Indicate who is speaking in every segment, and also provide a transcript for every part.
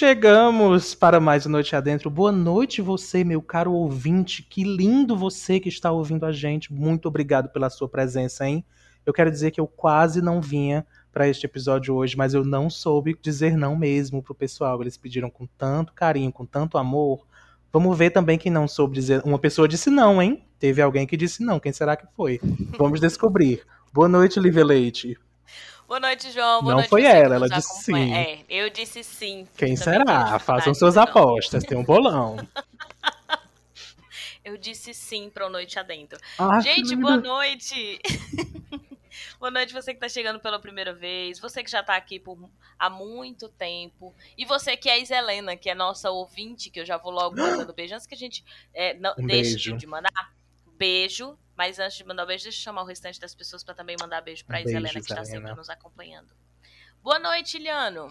Speaker 1: Chegamos para mais uma Noite Adentro. Boa noite, você, meu caro ouvinte. Que lindo você que está ouvindo a gente. Muito obrigado pela sua presença, hein? Eu quero dizer que eu quase não vinha para este episódio hoje, mas eu não soube dizer não mesmo pro pessoal. Eles pediram com tanto carinho, com tanto amor. Vamos ver também quem não soube dizer. Uma pessoa disse não, hein? Teve alguém que disse não. Quem será que foi? Vamos descobrir. Boa noite, Lívia Leite.
Speaker 2: Boa noite, João. Boa
Speaker 1: não
Speaker 2: noite,
Speaker 1: foi ela, ela disse
Speaker 2: acompanha.
Speaker 1: sim.
Speaker 2: É, eu disse sim.
Speaker 1: Quem será? Façam suas
Speaker 2: não.
Speaker 1: apostas. Tem um bolão.
Speaker 2: Eu disse sim pra o Noite Adentro.
Speaker 1: Ah,
Speaker 2: Gente, boa noite! boa noite, você que tá chegando pela primeira vez, você que já tá aqui por há muito tempo, e você que é a Iselena, que é nossa ouvinte, que eu já vou logo mandando beijo. Antes que a gente é, não,
Speaker 1: Um
Speaker 2: deixe
Speaker 1: beijo.
Speaker 2: de mandar beijo, mas antes de mandar o beijo, deixa eu chamar o restante das pessoas pra também mandar beijo pra
Speaker 1: Um beijo,
Speaker 2: Iselena, que está sempre nos acompanhando. Boa noite, Iliano.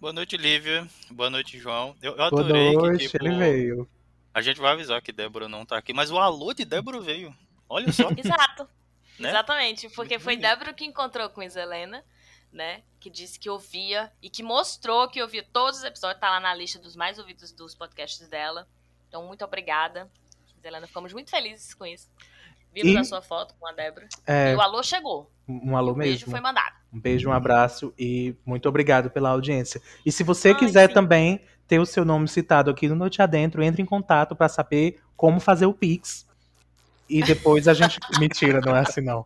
Speaker 3: Boa noite, Lívia. Boa noite, João. Eu, eu
Speaker 1: Boa
Speaker 3: adorei
Speaker 1: noite,
Speaker 3: que, tipo,
Speaker 1: ele veio.
Speaker 3: a gente vai avisar que Débora não tá aqui, mas o alô de Débora veio. Olha só,
Speaker 2: Exato.
Speaker 3: Né?
Speaker 2: Exatamente, porque foi. Débora que encontrou com Iselena, né? Que disse que ouvia e que mostrou que ouvia todos os episódios, tá lá na lista dos mais ouvidos dos podcasts dela. Então, muito obrigada. Iselena, ficamos muito felizes com isso. Vimos
Speaker 1: E-
Speaker 2: a sua foto com a Débora.
Speaker 1: É,
Speaker 2: E o alô chegou.
Speaker 1: um alô
Speaker 2: o beijo
Speaker 1: mesmo.
Speaker 2: foi mandado.
Speaker 1: Um beijo, um abraço e muito obrigado pela audiência. E se você
Speaker 2: Ai,
Speaker 1: quiser
Speaker 2: sim.
Speaker 1: também ter o seu nome citado aqui no Noite Adentro, entre em contato para saber como fazer o Pix. E depois a gente. Mentira, não é assim não.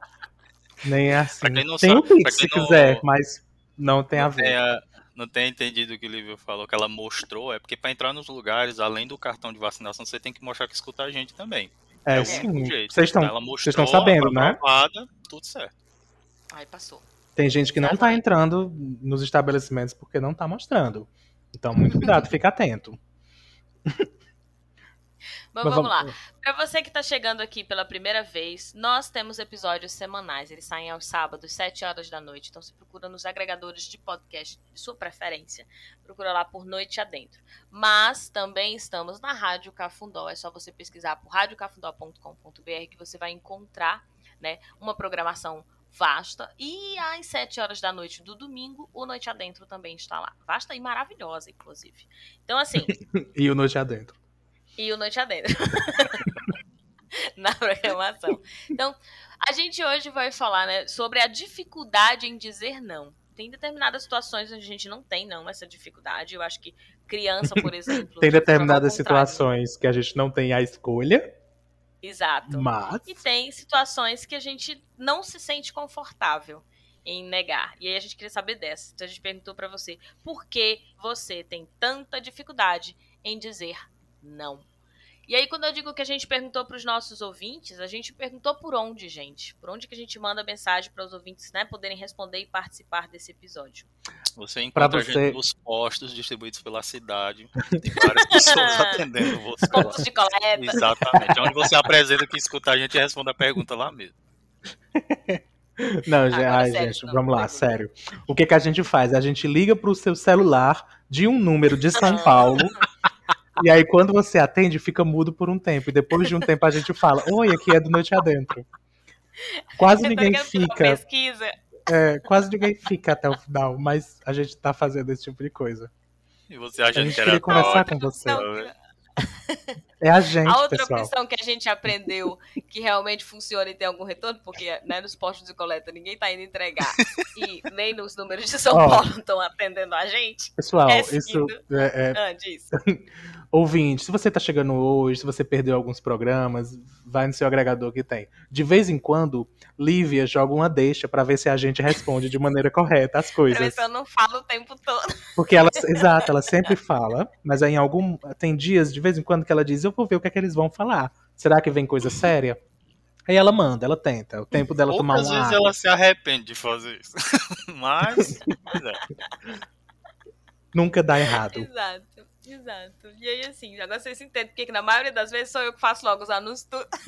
Speaker 1: Nem é assim.
Speaker 3: Pra quem não
Speaker 1: tem o
Speaker 3: sabe- pra
Speaker 1: Pix se
Speaker 3: não-
Speaker 1: quiser, mas não tem a
Speaker 3: não
Speaker 1: ver.
Speaker 3: tenha, não tenha entendido o que o Lívia falou, que ela mostrou, é porque pra entrar nos lugares, além do cartão de vacinação, você tem que mostrar que escuta a gente também.
Speaker 1: É,
Speaker 3: o
Speaker 1: sim.
Speaker 3: único jeito.
Speaker 1: Vocês estão sabendo, né?
Speaker 3: aprovada, tudo certo.
Speaker 2: Aí passou.
Speaker 1: Tem gente que não tá
Speaker 2: Exatamente.
Speaker 1: entrando nos estabelecimentos porque não tá mostrando. Então, muito cuidado, fica atento.
Speaker 2: Mas
Speaker 1: Mas
Speaker 2: vamos lá. Pra você que tá chegando aqui pela primeira vez, nós temos episódios semanais. Eles saem aos sábados, 7 horas da noite. Então você procura nos agregadores de podcast de sua preferência. Procura lá por Noite Adentro. Mas também estamos na Rádio Cafundó. É só você pesquisar por radiocafundó.com.br que você vai encontrar né, uma programação vasta. E às 7 horas da noite do domingo, o Noite Adentro também está lá. Vasta e maravilhosa, inclusive. Então, assim,
Speaker 1: E o Noite Adentro.
Speaker 2: E o Noite Adentro. Na programação. Então, a gente hoje vai falar né, sobre a dificuldade em dizer não. Tem determinadas situações onde a gente não tem, não, essa dificuldade. Eu acho que criança, por exemplo.
Speaker 1: Tem determinadas situações que a gente não tem a escolha,
Speaker 2: Exato.
Speaker 1: mas
Speaker 2: E tem situações que a gente não se sente confortável em negar. E aí a gente queria saber dessa. Então a gente perguntou pra você, por que você tem tanta dificuldade em dizer não? E aí quando eu digo que a gente perguntou pros nossos ouvintes, a gente perguntou por onde, gente? Por onde que a gente manda mensagem para os ouvintes, né, poderem responder e participar desse episódio?
Speaker 3: Você
Speaker 1: Pra
Speaker 3: encontra a
Speaker 1: você-
Speaker 3: gente nos postos distribuídos pela cidade. Tem várias pessoas atendendo você.
Speaker 2: Pontos de coleta.
Speaker 3: Exatamente. Onde você apresenta que escuta a gente e responde a pergunta lá mesmo.
Speaker 1: Não, ai,
Speaker 2: sério,
Speaker 1: gente,
Speaker 2: não,
Speaker 1: vamos lá,
Speaker 2: pergunta.
Speaker 1: sério. O que, que a gente faz? A gente liga pro seu celular de um número de São
Speaker 2: Ah.
Speaker 1: Paulo. e aí, quando você atende, fica mudo por um tempo. E depois de um tempo a gente fala: Oi, aqui é do Noite Adentro. Quase
Speaker 2: Eu
Speaker 1: ninguém fica,
Speaker 2: pesquisa.
Speaker 1: é, quase ninguém fica até o final, mas a gente tá fazendo esse tipo de coisa.
Speaker 3: E você
Speaker 1: A
Speaker 3: acha
Speaker 1: gente
Speaker 3: que
Speaker 1: queria
Speaker 3: era
Speaker 1: conversar com você.
Speaker 2: Não,
Speaker 1: É a gente,
Speaker 2: A outra
Speaker 1: pessoal.
Speaker 2: opção que a gente aprendeu que realmente funciona e tem algum retorno, porque né, nos postos de coleta ninguém tá indo entregar e nem nos números de São
Speaker 1: Ó.
Speaker 2: Paulo estão atendendo a gente.
Speaker 1: Pessoal,
Speaker 2: é
Speaker 1: isso é, é,
Speaker 2: Ah.
Speaker 1: Ouvinte, se você tá chegando hoje, se você perdeu alguns programas, vai no seu agregador que tem. De vez em quando, Lívia joga uma deixa pra ver se a gente responde de maneira correta as coisas.
Speaker 2: se eu não falo o tempo todo.
Speaker 1: Porque ela, exato, ela sempre fala, mas aí em algum tem dias de vez em quando que ela diz, eu vou ver o que é que eles vão falar. Será que vem coisa séria? Aí ela manda, ela tenta. O tempo dela tomar
Speaker 3: Poucas
Speaker 1: uma
Speaker 3: vezes ela se arrepende de fazer isso. Mas, pois é.
Speaker 1: nunca dá errado.
Speaker 2: Exato, exato. E aí, assim, agora vocês entendem porque que na maioria das vezes sou eu que faço logo os anúncios tudo.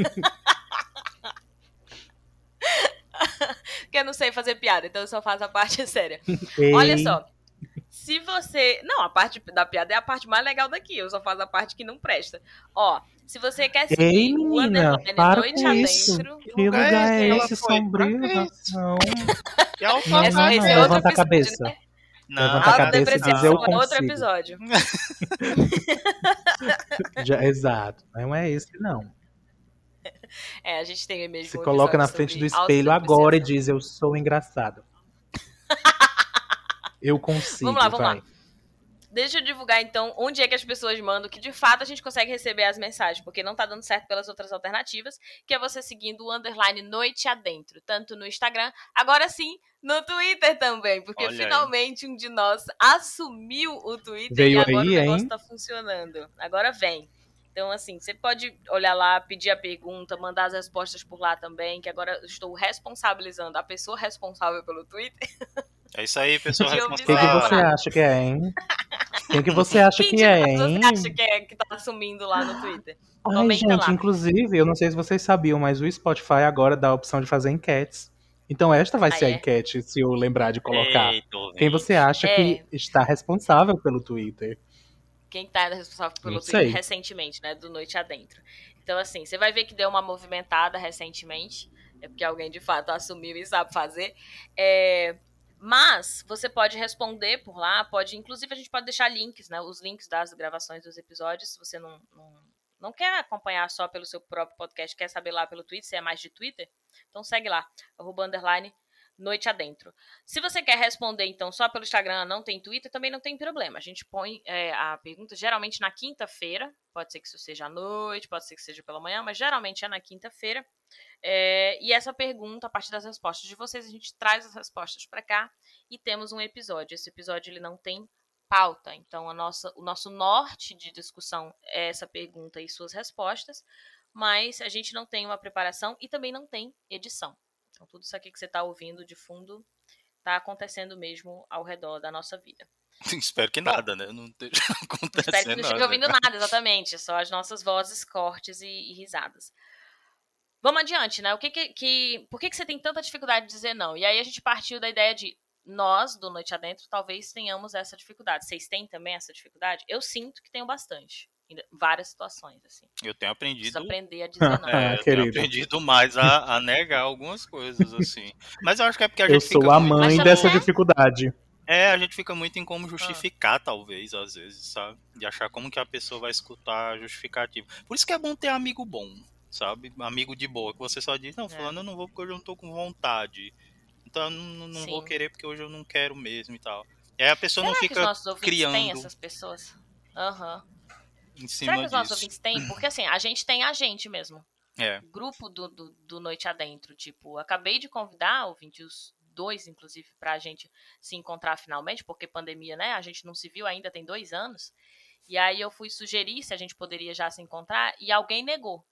Speaker 2: Porque eu não sei fazer piada, então eu só faço a parte séria. Olha
Speaker 1: Ei,
Speaker 2: só. Se você. Não, a parte da piada é a parte mais legal daqui. Eu só faço a parte que não presta. Ó, se você quer seguir
Speaker 1: Ei,
Speaker 2: o
Speaker 1: menina,
Speaker 2: Underline
Speaker 1: para
Speaker 2: Noite
Speaker 1: com isso.
Speaker 2: Adentro.
Speaker 1: Que lugar é
Speaker 3: ela
Speaker 1: esse
Speaker 3: foi?
Speaker 1: sombrio? Não.
Speaker 3: A
Speaker 1: Não,
Speaker 2: Essa, esse é outro
Speaker 1: a cabeça.
Speaker 2: né?
Speaker 3: Não,
Speaker 1: Levanta a cabeça e diz,
Speaker 2: Autodepreciação
Speaker 1: eu
Speaker 2: é outro
Speaker 1: consigo.
Speaker 2: episódio.
Speaker 1: Já- exato. Não é esse, não.
Speaker 2: É, a gente tem mesmo
Speaker 1: Se
Speaker 2: um
Speaker 1: coloca na frente do espelho agora e diz, eu sou engraçado. Eu consigo,
Speaker 2: Vamos lá, vamos
Speaker 1: vai.
Speaker 2: lá. Deixa eu divulgar então onde é que as pessoas mandam, que de fato a gente consegue receber as mensagens, porque não tá dando certo pelas outras alternativas, que é você seguindo o underline noite adentro, tanto no Instagram, agora sim no Twitter também, porque
Speaker 3: Olha aí.
Speaker 2: finalmente um de nós assumiu o Twitter
Speaker 1: Veio
Speaker 2: e agora
Speaker 1: aí,
Speaker 2: o negócio
Speaker 1: hein?
Speaker 2: tá funcionando. Agora vem. Então, assim, você pode olhar lá, pedir a pergunta, mandar as respostas por lá também, que agora eu estou responsabilizando a pessoa responsável pelo Twitter.
Speaker 3: É isso aí, pessoal
Speaker 2: Que
Speaker 1: Quem que você acha que é, hein? Quem que você acha
Speaker 2: Quem
Speaker 1: que
Speaker 2: de
Speaker 1: é, hein?
Speaker 2: você acha que, é, que tá assumindo lá no Twitter?
Speaker 1: Ai,
Speaker 2: Comenta
Speaker 1: gente,
Speaker 2: lá.
Speaker 1: inclusive, eu não sei se vocês sabiam, mas o Spotify agora dá a opção de fazer enquetes. Então esta vai
Speaker 2: Ah,
Speaker 1: ser a
Speaker 2: é?
Speaker 1: enquete, se eu lembrar de colocar.
Speaker 3: Eita.
Speaker 1: Quem você acha
Speaker 2: É.
Speaker 1: que está responsável pelo Twitter?
Speaker 2: Quem tá responsável pelo
Speaker 1: Não
Speaker 2: Twitter
Speaker 1: sei.
Speaker 2: recentemente, né? Do Noite Adentro. Então, assim, você vai ver que deu uma movimentada recentemente. É porque alguém de fato assumiu e sabe fazer. É, Mas você pode responder por lá, pode. Inclusive, a gente pode deixar links, né? Os links das gravações dos episódios, se você não, não, não quer acompanhar só pelo seu próprio podcast, quer saber lá pelo Twitter, se é mais de Twitter, então segue lá, arroba underline noite adentro. Se você quer responder, então, só pelo Instagram, não tem Twitter, também não tem problema. A gente põe é, a pergunta geralmente na quinta-feira. Pode ser que isso seja à noite, pode ser que seja pela manhã, mas geralmente é na quinta-feira. É, e essa pergunta, a partir das respostas de vocês, a gente traz as respostas para cá e temos um episódio. Esse episódio ele não tem pauta, então a nossa, o nosso norte de discussão é essa pergunta e suas respostas, mas a gente não tem uma preparação e também não tem edição. Então, tudo isso aqui que você está ouvindo de fundo está acontecendo mesmo ao redor da nossa vida.
Speaker 3: Espero que nada, né? Não esteja
Speaker 2: Espero que
Speaker 3: acontecendo
Speaker 2: não esteja ouvindo nada, exatamente. Só as nossas vozes, cortes e, e risadas. Vamos adiante, né? O que que, que- por que, que você tem tanta dificuldade de dizer não? E aí a gente partiu da ideia de nós, do Noite Adentro, talvez tenhamos essa dificuldade. Vocês têm também essa dificuldade? Eu sinto que tenho bastante. Em várias situações, assim.
Speaker 3: Eu tenho aprendido.
Speaker 2: Preciso aprender a dizer não.
Speaker 3: É, eu tenho
Speaker 1: querido.
Speaker 3: aprendido mais a, a negar algumas coisas, assim. Mas eu acho que é porque a
Speaker 1: Eu
Speaker 3: gente
Speaker 1: sou
Speaker 3: fica
Speaker 1: a
Speaker 3: muito-
Speaker 1: mãe
Speaker 2: Mas
Speaker 1: dessa
Speaker 2: é-
Speaker 1: dificuldade.
Speaker 3: É, a gente fica muito em como
Speaker 2: Ah.
Speaker 3: justificar, talvez, às vezes, sabe? De achar como que a pessoa vai escutar a justificativa. Por isso que é bom ter amigo bom, sabe? Amigo de boa, que você só diz, não,
Speaker 2: É.
Speaker 3: fulano, eu não vou porque hoje eu não tô com vontade. Então eu não, não vou querer porque hoje eu não quero mesmo e tal. E aí a pessoa
Speaker 2: Será
Speaker 3: não
Speaker 2: que os
Speaker 3: fica
Speaker 2: nossos ouvintes
Speaker 3: criando
Speaker 2: têm essas pessoas? Aham.
Speaker 3: Em
Speaker 2: Será
Speaker 3: cima
Speaker 2: que os nossos ouvintes têm? Porque assim, a gente tem a gente mesmo.
Speaker 3: É.
Speaker 2: grupo do, do, do Noite Adentro. Tipo, acabei de convidar, ouvinte, os dois, inclusive, pra gente se encontrar finalmente, porque pandemia, né? A gente não se viu ainda, tem dois anos. E aí eu fui sugerir se a gente poderia já se encontrar e alguém negou.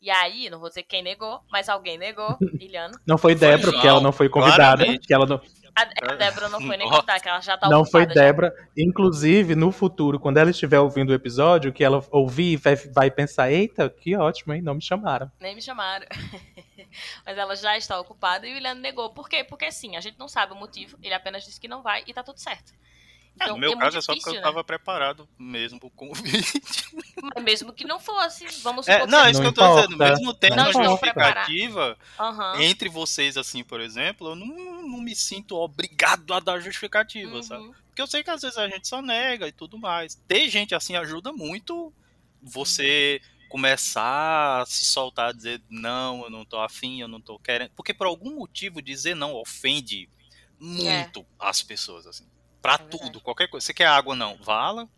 Speaker 2: E aí, não vou dizer quem negou, mas alguém negou, Iliano.
Speaker 1: Não foi Débora, porque ela
Speaker 3: não,
Speaker 1: foi convidada.
Speaker 3: claramente.
Speaker 1: Que ela não,
Speaker 2: A, a Débora não foi nem contar, que ela já tá
Speaker 1: não foi
Speaker 2: já.
Speaker 1: Débora. Inclusive, no futuro, quando ela estiver ouvindo o episódio, que ela ouvir, vai, vai pensar: eita, que ótimo, hein? Não me chamaram.
Speaker 2: Nem me chamaram. Mas ela já está ocupada e o Iliano negou. Por quê? Porque assim, a gente não sabe o motivo, ele apenas disse que não vai e tá tudo certo.
Speaker 3: É,
Speaker 2: Então,
Speaker 3: no meu
Speaker 2: é
Speaker 3: caso é só porque
Speaker 2: difícil,
Speaker 3: eu
Speaker 2: né?
Speaker 3: tava preparado mesmo pro convite.
Speaker 2: Mas mesmo que não fosse, vamos
Speaker 3: É,
Speaker 2: supor que
Speaker 3: não, é isso que eu tô dizendo. Mesmo tendo
Speaker 2: Não
Speaker 3: uma
Speaker 2: estou
Speaker 3: justificativa,
Speaker 2: Aham.
Speaker 3: entre vocês, assim, por exemplo, eu não, não me sinto obrigado a dar justificativa, sabe?
Speaker 2: Uhum.
Speaker 3: Porque eu sei que às vezes a gente só nega e tudo mais. Ter gente assim ajuda muito você começar a se soltar, dizer não, eu não tô afim, eu não tô querendo. Porque por algum motivo dizer não ofende muito as pessoas, assim. Pra
Speaker 2: É verdade.
Speaker 3: tudo, qualquer coisa. Você quer água, não? Vala.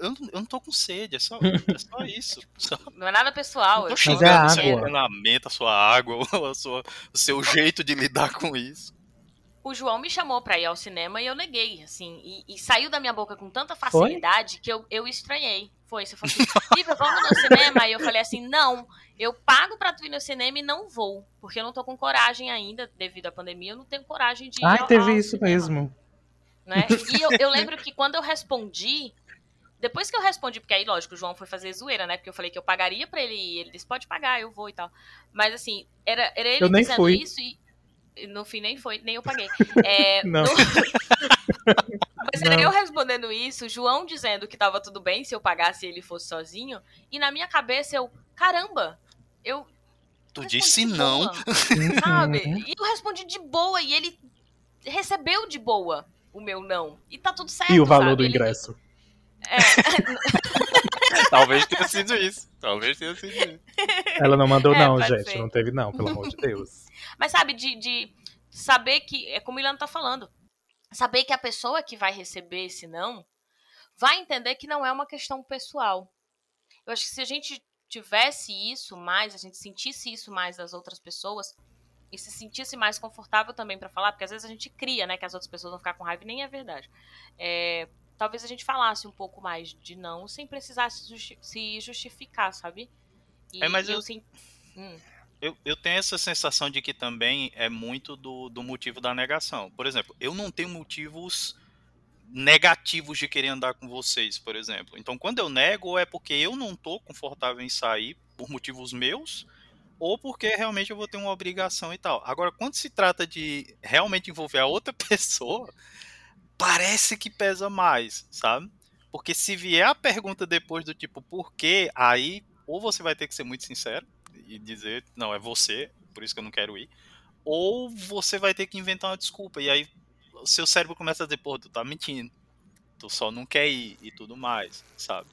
Speaker 3: Eu, não- eu não tô com sede, é só, é só isso. Só,
Speaker 2: Não é nada pessoal.
Speaker 3: não
Speaker 2: Eu
Speaker 3: tô
Speaker 1: é
Speaker 3: xingando seu
Speaker 1: água.
Speaker 3: treinamento, a sua água, a sua, o seu jeito de lidar com isso.
Speaker 2: O João me chamou pra ir ao cinema e eu neguei, assim. E, e saiu da minha boca com tanta facilidade que eu, eu estranhei. Foi, você falou assim, Lívia, vamos no cinema? E eu falei assim, não, eu pago pra tu ir no cinema e não vou. Porque eu não tô com coragem ainda, devido à pandemia, eu não tenho coragem de ir
Speaker 1: Ai,
Speaker 2: ao-
Speaker 1: teve
Speaker 2: ao
Speaker 1: isso
Speaker 2: cinema.
Speaker 1: mesmo.
Speaker 2: Né? E eu, eu lembro que quando eu respondi, depois que eu respondi, porque aí, lógico, o João foi fazer zoeira, né? Porque eu falei que eu pagaria pra ele ir. Ele disse, pode pagar, eu vou e tal. Mas assim, era, era ele
Speaker 1: Eu nem
Speaker 2: dizendo
Speaker 1: fui.
Speaker 2: isso e no fim nem foi, nem eu paguei. É,
Speaker 1: Não.
Speaker 2: no- Mas era
Speaker 1: Não.
Speaker 2: eu respondendo isso, o João dizendo que tava tudo bem se eu pagasse e ele fosse sozinho. E na minha cabeça eu, caramba, eu.
Speaker 3: Tu disse
Speaker 2: de
Speaker 3: não.
Speaker 2: boa, Sabe?
Speaker 1: Uhum.
Speaker 2: E eu respondi de boa e ele recebeu de boa. O meu não. E tá tudo certo.
Speaker 1: E o valor
Speaker 2: sabe?
Speaker 1: do
Speaker 2: Ele-
Speaker 1: ingresso?
Speaker 2: É,
Speaker 3: Talvez tenha sido isso. Talvez tenha sido isso.
Speaker 1: Ela não mandou,
Speaker 2: É,
Speaker 1: não, gente.
Speaker 2: ser.
Speaker 1: Não teve, não, pelo amor de Deus.
Speaker 2: Mas sabe, de, de saber que. É como o Ilana tá falando. Saber que a pessoa que vai receber esse não vai entender que não é uma questão pessoal. Eu acho que se a gente tivesse isso mais, a gente sentisse isso mais das outras pessoas e se sentisse mais confortável também pra falar, porque às vezes a gente cria, né, que as outras pessoas vão ficar com raiva e nem é verdade. É, talvez a gente falasse um pouco mais de não sem precisar se, justi- se justificar, sabe? E
Speaker 3: É, mas eu-
Speaker 2: sim- Hum,
Speaker 3: Eu, eu tenho essa sensação de que também é muito do, do motivo da negação. Por exemplo, eu não tenho motivos negativos de querer andar com vocês, por exemplo. Então, quando eu nego, é porque eu não tô confortável em sair por motivos meus, ou porque realmente eu vou ter uma obrigação e tal. Agora, quando se trata de realmente envolver a outra pessoa, parece que pesa mais, sabe? Porque se vier a pergunta depois do tipo, por quê? Aí, ou você vai ter que ser muito sincero e dizer, não, é você, por isso que eu não quero ir. Ou você vai ter que inventar uma desculpa. E aí o seu cérebro começa a dizer, pô, tu tá mentindo. Tu só não quer ir e tudo mais, sabe?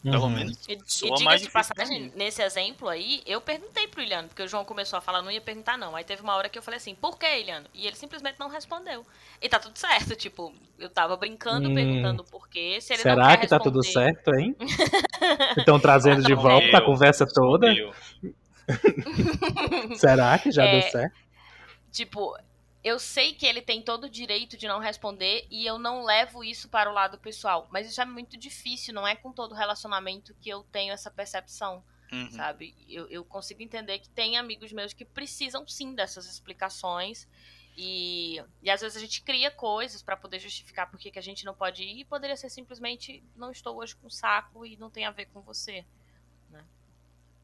Speaker 3: Pelo
Speaker 1: Uhum.
Speaker 3: menos
Speaker 2: E, e diga
Speaker 3: mais
Speaker 2: de passagem, nesse exemplo aí, eu perguntei pro Iliano, porque o João começou a falar, não ia perguntar não. Aí teve uma hora que eu falei assim, por que, Iliano? E ele simplesmente não respondeu. E tá tudo certo, tipo, eu tava brincando,
Speaker 1: Hum.
Speaker 2: perguntando por quê. Se ele não
Speaker 1: Será
Speaker 2: quer
Speaker 1: que tá tudo
Speaker 2: responder-
Speaker 1: certo, hein? Estão trazendo de
Speaker 2: Não,
Speaker 1: volta a conversa toda?
Speaker 3: Eu-
Speaker 1: Será que já
Speaker 2: É.
Speaker 1: deu certo?
Speaker 2: Tipo, eu sei que ele tem todo o direito de não responder e eu não levo isso para o lado pessoal. Mas isso é muito difícil, não é com todo relacionamento que eu tenho essa percepção.
Speaker 3: Uhum.
Speaker 2: sabe? Eu, eu consigo entender que tem amigos meus que precisam sim dessas explicações. E, e às vezes a gente cria coisas pra poder justificar por que que a gente não pode ir. E poderia ser simplesmente, não estou hoje com saco e não tem a ver com você. né?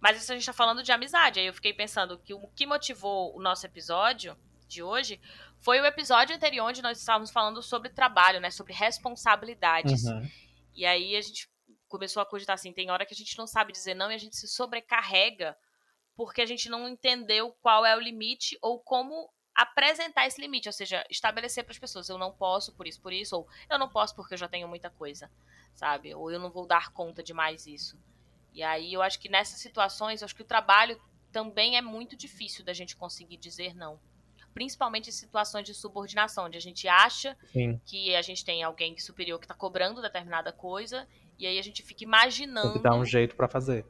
Speaker 2: Mas isso a gente tá falando de amizade. Aí eu fiquei pensando que o que motivou o nosso episódio de hoje foi o episódio anterior onde nós estávamos falando sobre trabalho, né? Sobre responsabilidades.
Speaker 1: Uhum.
Speaker 2: E aí a gente começou a cogitar assim, tem hora que a gente não sabe dizer não e a gente se sobrecarrega porque a gente não entendeu qual é o limite ou como apresentar esse limite, ou seja, estabelecer para as pessoas, eu não posso por isso, por isso, ou eu não posso porque eu já tenho muita coisa, sabe? Ou eu não vou dar conta de mais isso. E aí eu acho que nessas situações, eu acho que o trabalho também é muito difícil da gente conseguir dizer não. Principalmente em situações de subordinação, onde a gente acha
Speaker 1: Sim.
Speaker 2: que a gente tem alguém superior que está cobrando determinada coisa, e aí a gente fica
Speaker 1: Tem
Speaker 2: imaginando.
Speaker 1: que dar um jeito pra fazer.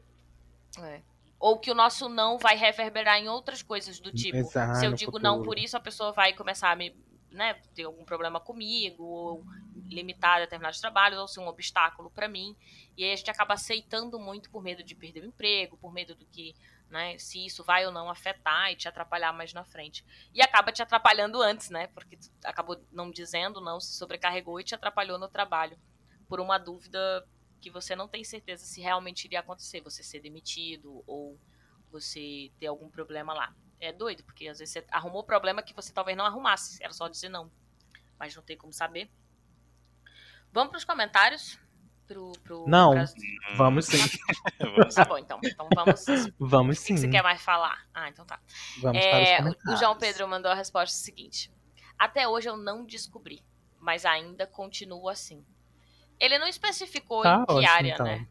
Speaker 2: É. Ou que o nosso não vai reverberar em outras coisas do tipo.
Speaker 1: Exato,
Speaker 2: se eu digo não
Speaker 1: futuro.
Speaker 2: por isso, a pessoa vai começar a me, né, ter algum problema comigo, ou limitar determinados trabalhos, ou ser um obstáculo para mim. E aí a gente acaba aceitando muito por medo de perder o emprego, por medo do que, né, se isso vai ou não afetar e te atrapalhar mais na frente. E acaba te atrapalhando antes, né? Porque acabou não dizendo, não se sobrecarregou e te atrapalhou no trabalho por uma dúvida que você não tem certeza se realmente iria acontecer, você ser demitido ou você ter algum problema lá. É doido, porque às vezes você arrumou problema que você talvez não arrumasse, era só dizer não. Mas não tem como saber. Vamos para os comentários? Pro, pro,
Speaker 1: Não. Vamos sim.
Speaker 3: Vamos-
Speaker 2: Tá bom, então. Então vamos. O
Speaker 1: Vamos sim.
Speaker 2: que você quer mais falar? Ah, então tá.
Speaker 1: Vamos
Speaker 2: É,
Speaker 1: para os
Speaker 2: o-
Speaker 1: comentários.
Speaker 2: o João Pedro mandou a resposta seguinte: Até hoje eu não descobri, mas ainda continuo assim. Ele não especificou
Speaker 1: Tá
Speaker 2: em que
Speaker 1: ótimo,
Speaker 2: área,
Speaker 1: então.
Speaker 2: né?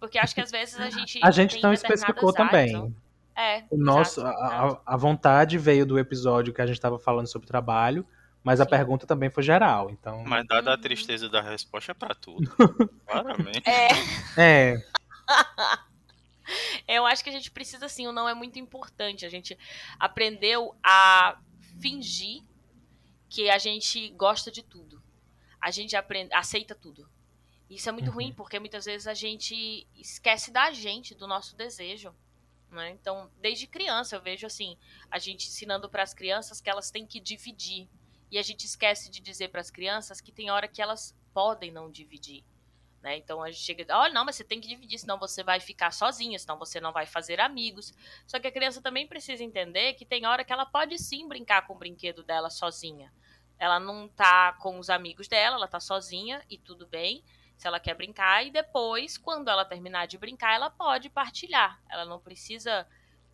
Speaker 2: Porque acho que às vezes a gente.
Speaker 1: A gente não especificou
Speaker 2: áreas,
Speaker 1: também.
Speaker 2: não? É.
Speaker 1: O nosso,
Speaker 2: exato.
Speaker 1: a- a vontade veio do episódio que a gente estava falando sobre trabalho, mas a pergunta também foi geral. Então,
Speaker 3: Mas dada a
Speaker 2: Uhum.
Speaker 3: tristeza da resposta é pra tudo. Claramente.
Speaker 2: É,
Speaker 1: é,
Speaker 2: eu acho que a gente precisa, assim, o não é muito importante. A gente aprendeu a fingir que a gente gosta de tudo. A gente aprende, aceita tudo. Isso é muito
Speaker 1: Uhum.
Speaker 2: ruim, porque muitas vezes a gente esquece da gente, do nosso desejo. Né? Então, desde criança, eu vejo assim, a gente ensinando para as crianças que elas têm que dividir. E a gente esquece de dizer para as crianças que tem hora que elas podem não dividir. Né? Então a gente chega, olha, não, mas você tem que dividir, senão você vai ficar sozinha, senão você não vai fazer amigos. Só que a criança também precisa entender que tem hora que ela pode sim brincar com o brinquedo dela sozinha. Ela não tá com os amigos dela, ela tá sozinha e tudo bem. Se ela quer brincar, e depois, quando ela terminar de brincar, ela pode partilhar. Ela não precisa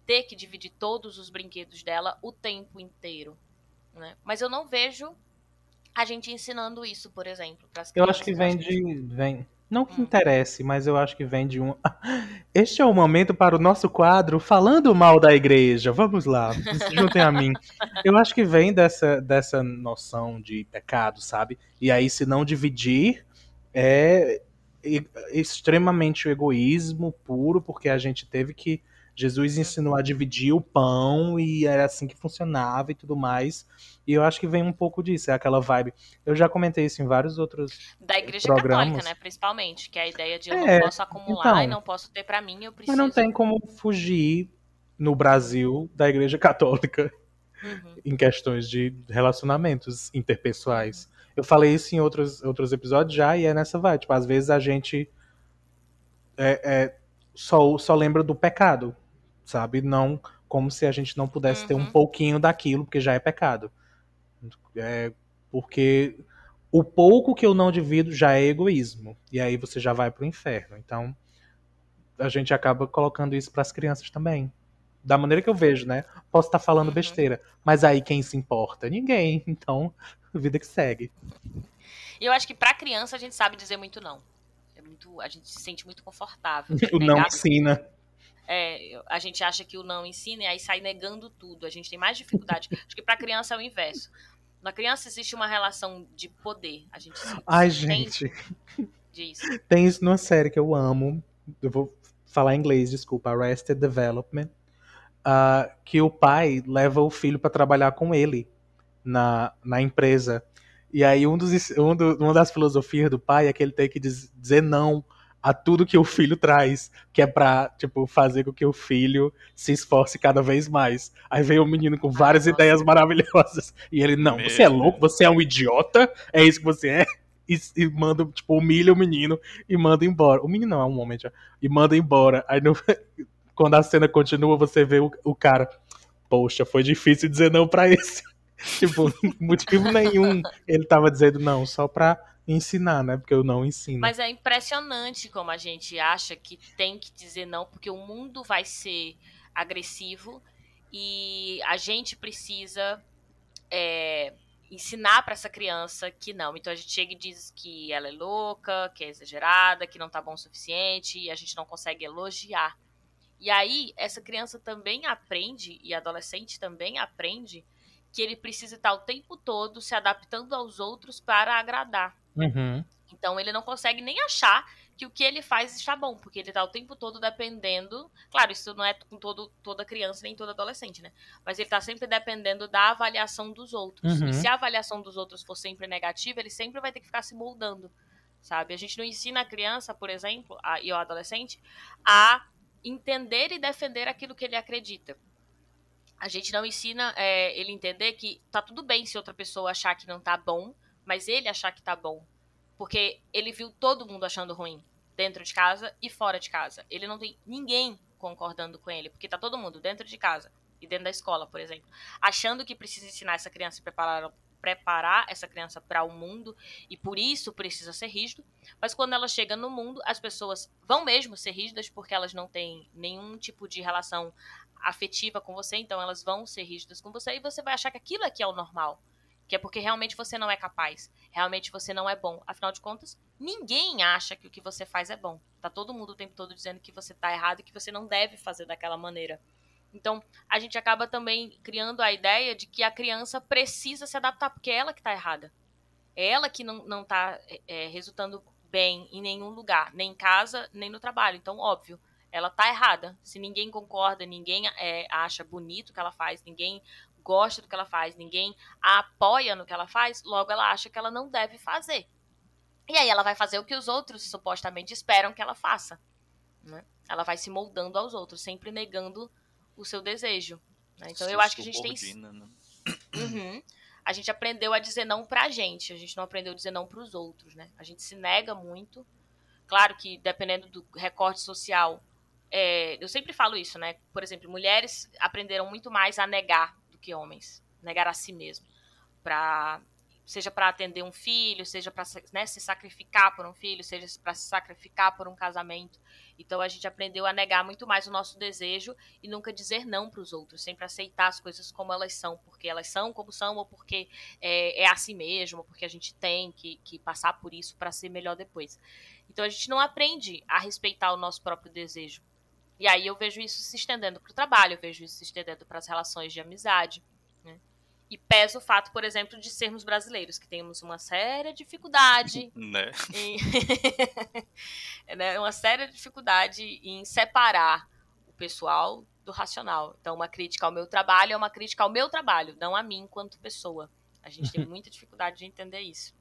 Speaker 2: ter que dividir todos os brinquedos dela o tempo inteiro. Né? Mas eu não vejo a gente ensinando isso, por exemplo, para as
Speaker 1: Eu acho que vem de. Vem, não que interesse, mas eu acho que vem de um. Este é o momento para o nosso quadro Falando Mal da Igreja. Vamos lá, se juntem a mim. Eu acho que vem dessa, dessa noção de pecado, sabe? E aí, se não dividir, é extremamente egoísmo puro, porque a gente teve que Jesus ensinou a dividir o pão e era assim que funcionava e tudo mais. E eu acho que vem um pouco disso, é aquela vibe. Eu já comentei isso em vários outros
Speaker 2: Da igreja
Speaker 1: programas.
Speaker 2: católica, né, principalmente, que é a ideia de eu
Speaker 1: É,
Speaker 2: não posso acumular
Speaker 1: então.
Speaker 2: e não posso ter pra mim, eu preciso.
Speaker 1: Mas não tem como fugir no Brasil da igreja católica
Speaker 2: Uhum.
Speaker 1: em questões de relacionamentos interpessoais. Eu falei isso em outros, outros episódios já e é nessa vibe. Tipo, às vezes a gente é, é, só, só lembra do pecado, sabe? Não como se a gente não pudesse ter um
Speaker 2: Uhum.
Speaker 1: pouquinho daquilo, porque já é pecado. É, porque o pouco que eu não divido já é egoísmo. E aí você já vai pro inferno. Então a gente acaba colocando isso pras crianças também. Da maneira que eu vejo, né? Posso estar falando
Speaker 2: Uhum.
Speaker 1: besteira, mas aí quem se importa? Ninguém. Então, vida que segue.
Speaker 2: E eu acho que pra criança a gente sabe dizer muito não. É muito, a gente se sente muito confortável.
Speaker 1: O não
Speaker 2: negar
Speaker 1: ensina.
Speaker 2: É, a gente acha que o não ensina e aí sai negando tudo. A gente tem mais dificuldade. Acho que pra criança é o inverso. Na criança existe uma relação de poder. A gente
Speaker 1: Ai, gente.
Speaker 2: disso.
Speaker 1: Tem isso numa série que eu amo. Eu vou falar em inglês, desculpa. Arrested Development. ah, que o pai leva o filho pra trabalhar com ele na, na empresa. E aí um dos, um do- uma das filosofias do pai é que ele tem que diz- dizer não a tudo que o filho traz, que é pra, tipo, fazer com que o filho se esforce cada vez mais. Aí vem o menino com várias
Speaker 2: nossa.
Speaker 1: ideias maravilhosas. E ele, não, você é louco? Você é um idiota? É isso que você é? E, e manda, tipo, humilha o menino e manda embora. O menino não é um homem já. E manda embora. Aí no- quando a cena continua, você vê o, o cara. Poxa, foi difícil dizer não pra esse. tipo, motivo nenhum. Ele tava dizendo não, só pra ensinar, né? Porque eu não ensino.
Speaker 2: Mas é impressionante como a gente acha que tem que dizer não, porque o mundo vai ser agressivo e a gente precisa é, ensinar pra essa criança que não. Então a gente chega e diz que ela é louca, que é exagerada, que não tá bom o suficiente e a gente não consegue elogiar. E aí, essa criança também aprende, e adolescente também aprende, que ele precisa estar o tempo todo se adaptando aos outros para agradar.
Speaker 1: Uhum.
Speaker 2: Então ele não consegue nem achar que o que ele faz está bom, porque ele tá o tempo todo dependendo. Claro, isso não é com todo, toda criança nem todo adolescente, né? Mas ele tá sempre dependendo da avaliação dos outros.
Speaker 1: Uhum.
Speaker 2: E se a avaliação dos outros for sempre negativa, ele sempre vai ter que ficar se moldando, sabe? A gente não ensina a criança, por exemplo, a, e o adolescente, a entender e defender aquilo que ele acredita. A gente não ensina é, ele entender que tá tudo bem se outra pessoa achar que não tá bom, mas ele achar que tá bom. Porque ele viu todo mundo achando ruim, dentro de casa e fora de casa. Ele não tem ninguém concordando com ele, porque tá todo mundo dentro de casa e dentro da escola, por exemplo, achando que precisa ensinar essa criança e preparar, preparar essa criança para o mundo e por isso precisa ser rígido. Mas quando ela chega no mundo, as pessoas vão mesmo ser rígidas porque elas não têm nenhum tipo de relação afetiva com você, então elas vão ser rígidas com você e você vai achar que aquilo aqui é o normal. Que é porque realmente você não é capaz, realmente você não é bom. Afinal de contas, ninguém acha que o que você faz é bom. Tá todo mundo o tempo todo dizendo que você tá errado e que você não deve fazer daquela maneira. Então, a gente acaba também criando a ideia de que a criança precisa se adaptar, porque é ela que tá errada. É ela que não, não tá é, resultando bem em nenhum lugar, nem em casa, nem no trabalho. Então, óbvio, ela tá errada. Se ninguém concorda, ninguém é, acha bonito o que ela faz, ninguém gosta do que ela faz, ninguém a apoia no que ela faz, logo ela acha que ela não deve fazer. E aí ela vai fazer o que os outros supostamente esperam que ela faça. Né? Ela vai se moldando aos outros, sempre negando o seu desejo. Né? Então eu acho que a gente tem.
Speaker 3: Né?
Speaker 2: Uhum. A gente aprendeu a dizer não pra gente, a gente não aprendeu a dizer não pros outros, né? A gente se nega muito. Claro que dependendo do recorte social, é, eu sempre falo isso, né? Por exemplo, mulheres aprenderam muito mais a negar que homens, negar a si mesmo, para seja para atender um filho, seja para né, se sacrificar por um filho, seja para se sacrificar por um casamento. Então a gente aprendeu a negar muito mais o nosso desejo e nunca dizer não para os outros, sempre aceitar as coisas como elas são, porque elas são como são, ou porque é, é assim mesmo, ou porque a gente tem que, que passar por isso para ser melhor depois. Então a gente não aprende a respeitar o nosso próprio desejo. E aí eu vejo isso se estendendo para o trabalho, eu vejo isso se estendendo para as relações de amizade. Né? E pesa o fato, por exemplo, de sermos brasileiros, que temos uma séria dificuldade.
Speaker 3: Né?
Speaker 2: Em... né, uma séria dificuldade em separar o pessoal do racional. Então, uma crítica ao meu trabalho é uma crítica ao meu trabalho, não a mim enquanto pessoa. A gente tem muita dificuldade de entender isso.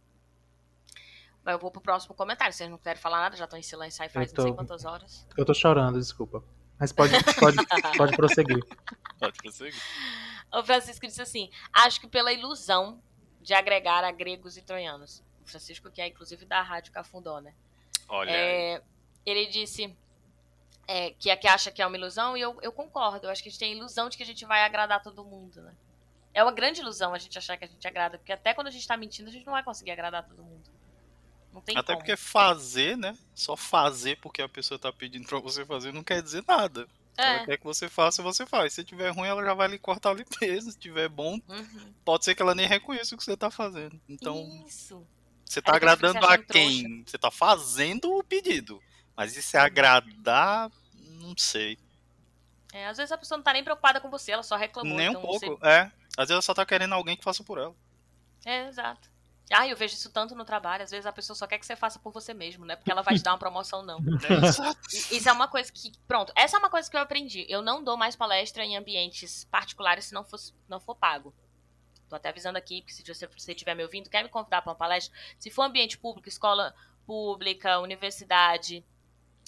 Speaker 2: Mas eu vou pro próximo comentário. Vocês não querem falar nada, já estão em silêncio aí faz tô... não sei quantas horas.
Speaker 1: Eu tô chorando, desculpa. Mas pode, pode, pode prosseguir.
Speaker 3: Pode prosseguir.
Speaker 2: O Francisco disse assim: acho que pela ilusão de agregar a gregos e troianos. O Francisco, que é inclusive da Rádio Cafundó, né?
Speaker 3: Olha.
Speaker 2: É, ele disse é, que, é, que acha que é uma ilusão, e eu, eu concordo. Eu acho que a gente tem a ilusão de que a gente vai agradar todo mundo, né? É uma grande ilusão a gente achar que a gente agrada, porque até quando a gente tá mentindo, a gente não vai conseguir agradar todo mundo. Não tem
Speaker 3: Até
Speaker 2: como.
Speaker 3: porque fazer, né? Só fazer porque a pessoa tá pedindo pra você fazer não quer dizer nada.
Speaker 2: É.
Speaker 3: Ela quer que você faça, você faz. Se tiver ruim, ela já vai lhe cortar ali mesmo. Se tiver bom,
Speaker 2: Uhum.
Speaker 3: pode ser que ela nem reconheça o que você tá fazendo. Então,
Speaker 2: Isso.
Speaker 3: você tá
Speaker 2: Aí
Speaker 3: agradando a quem? Você tá fazendo o pedido. Mas isso é agradar, não sei.
Speaker 2: É, às vezes a pessoa não tá nem preocupada com você, ela só reclamou.
Speaker 3: Nem um
Speaker 2: então
Speaker 3: pouco.
Speaker 2: você-
Speaker 3: É. Às vezes ela só tá querendo alguém que faça por ela.
Speaker 2: É, exato. Ah, eu vejo isso tanto no trabalho. Às vezes a pessoa só quer que você faça por você mesmo, né? Porque ela vai te dar uma promoção, não.
Speaker 3: É,
Speaker 2: Isso é uma coisa que. Pronto, essa é uma coisa que eu aprendi. Eu não dou mais palestra em ambientes particulares se não for, não for pago. Tô até avisando aqui, que se você você estiver me ouvindo, quer me convidar para uma palestra, se for ambiente público, escola pública, universidade,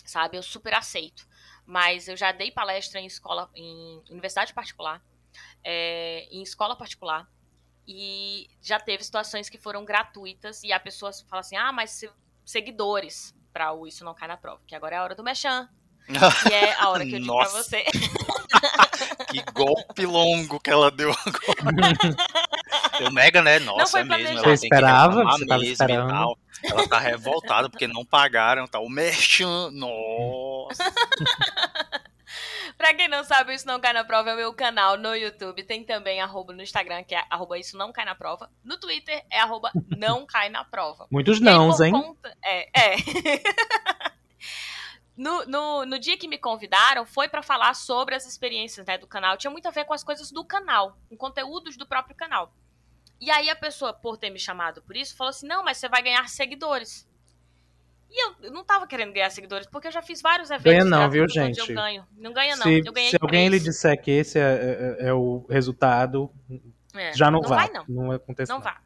Speaker 2: sabe, eu super aceito. Mas eu já dei palestra em escola, em universidade particular, é, em escola particular, e já teve situações que foram gratuitas e a pessoa fala assim: ah, mas se- seguidores para o Isso Não Cai na Prova, que agora é a hora do Mechan, que é a hora que eu digo pra você.
Speaker 3: Que golpe longo que ela deu agora. Eu mega, né? Nossa,
Speaker 2: foi
Speaker 3: é mesmo. Ela
Speaker 1: esperava? Você tava
Speaker 3: e
Speaker 1: esperando?
Speaker 3: tal. Ela tá revoltada porque não pagaram, tá? O merchan. Nossa.
Speaker 2: Pra quem não sabe, Isso Não Cai na Prova é o meu canal no YouTube. Tem também arroba no Instagram, que é arroba Isso Não Cai na Prova. No Twitter é arroba Não Cai na Prova.
Speaker 1: Muitos nãos,
Speaker 2: por
Speaker 1: hein?
Speaker 2: conta- É, é. No, no, no dia que me convidaram, foi pra falar sobre as experiências né, do canal. Tinha muito a ver com as coisas do canal, com conteúdos do próprio canal. E aí a pessoa, por ter me chamado por isso, falou assim: não, mas você vai ganhar seguidores. E eu, não tava querendo ganhar seguidores, porque eu já fiz vários eventos.
Speaker 1: Ganha não, viu, gente?
Speaker 2: Eu ganho. Não ganha, não.
Speaker 1: Se, se alguém lhe disser que esse é, é- é o resultado,
Speaker 2: É,
Speaker 1: já não,
Speaker 2: não
Speaker 1: vai.
Speaker 2: vai, não.
Speaker 1: acontece
Speaker 2: Não vá.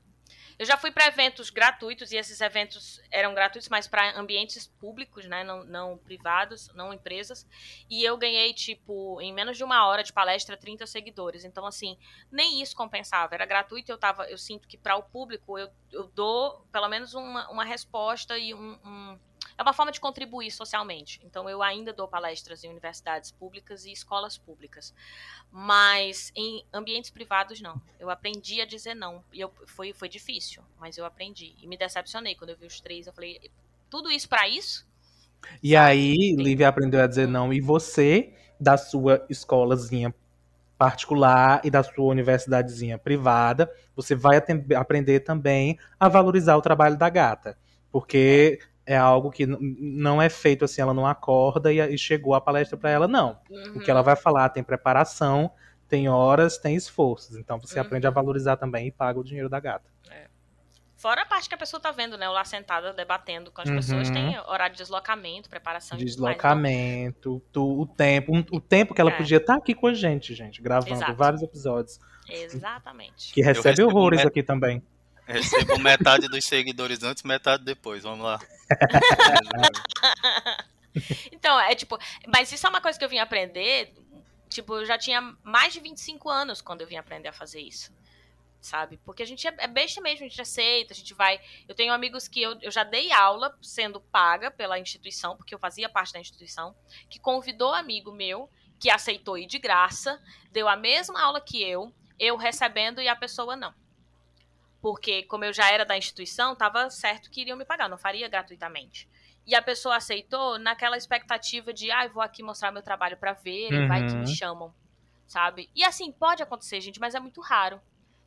Speaker 2: Eu já fui para eventos gratuitos e esses eventos eram gratuitos, mas para ambientes públicos, né, não, não privados, não empresas. E eu ganhei tipo em menos de uma hora de palestra 30 seguidores. Então assim, nem isso compensava. Era gratuito. e Eu tava, eu sinto que para o público eu, eu dou pelo menos uma, uma resposta e um, um é uma forma de contribuir socialmente. Então eu ainda dou palestras em universidades públicas e escolas públicas. Mas em ambientes privados, não. Eu aprendi a dizer não. E eu, foi, foi difícil, mas eu aprendi. E me decepcionei quando eu vi os três. Eu falei, tudo isso pra isso?
Speaker 1: E aí, Lívia aprendeu a dizer não. E você, da sua escolazinha particular e da sua universidadezinha privada, você vai aprender também a valorizar o trabalho da gata. Porque é algo que não é feito assim, ela não acorda e, e chegou a palestra para ela, não. O que ela vai falar tem preparação, tem horas, tem esforços. Então você
Speaker 2: Uhum.
Speaker 1: aprende a valorizar também e paga o dinheiro da gata.
Speaker 2: Fora a parte que a pessoa tá vendo, né? Eu lá sentada debatendo com as pessoas.
Speaker 1: Uhum.
Speaker 2: Tem horário de deslocamento, preparação tudo mais. Então,
Speaker 1: Deslocamento, tu- o tempo, um- o tempo que ela
Speaker 2: É.
Speaker 1: podia estar aqui com a gente, gente, gravando
Speaker 2: Exato.
Speaker 1: vários episódios.
Speaker 2: Exatamente.
Speaker 1: Que recebe horrores
Speaker 3: met-
Speaker 1: aqui também.
Speaker 3: Recebo metade dos seguidores antes, metade depois. Vamos lá.
Speaker 2: Então, é tipo. Mas isso é uma coisa que eu vim aprender. Tipo, eu já tinha mais de 25 anos quando eu vim aprender a fazer isso. Sabe? Porque a gente é, é besta mesmo, a gente aceita, a gente vai. Eu tenho amigos que eu, eu já dei aula sendo paga pela instituição, porque eu fazia parte da instituição, que convidou amigo meu, que aceitou ir de graça, deu a mesma aula que eu, eu recebendo e a pessoa não. Porque, como eu já era da instituição, estava certo que iriam me pagar, não faria gratuitamente. E a pessoa aceitou naquela expectativa de, ah, vou aqui mostrar meu trabalho para ver, uhum. vai que me uhum. chamam, sabe? E assim, pode acontecer, gente, mas é muito raro.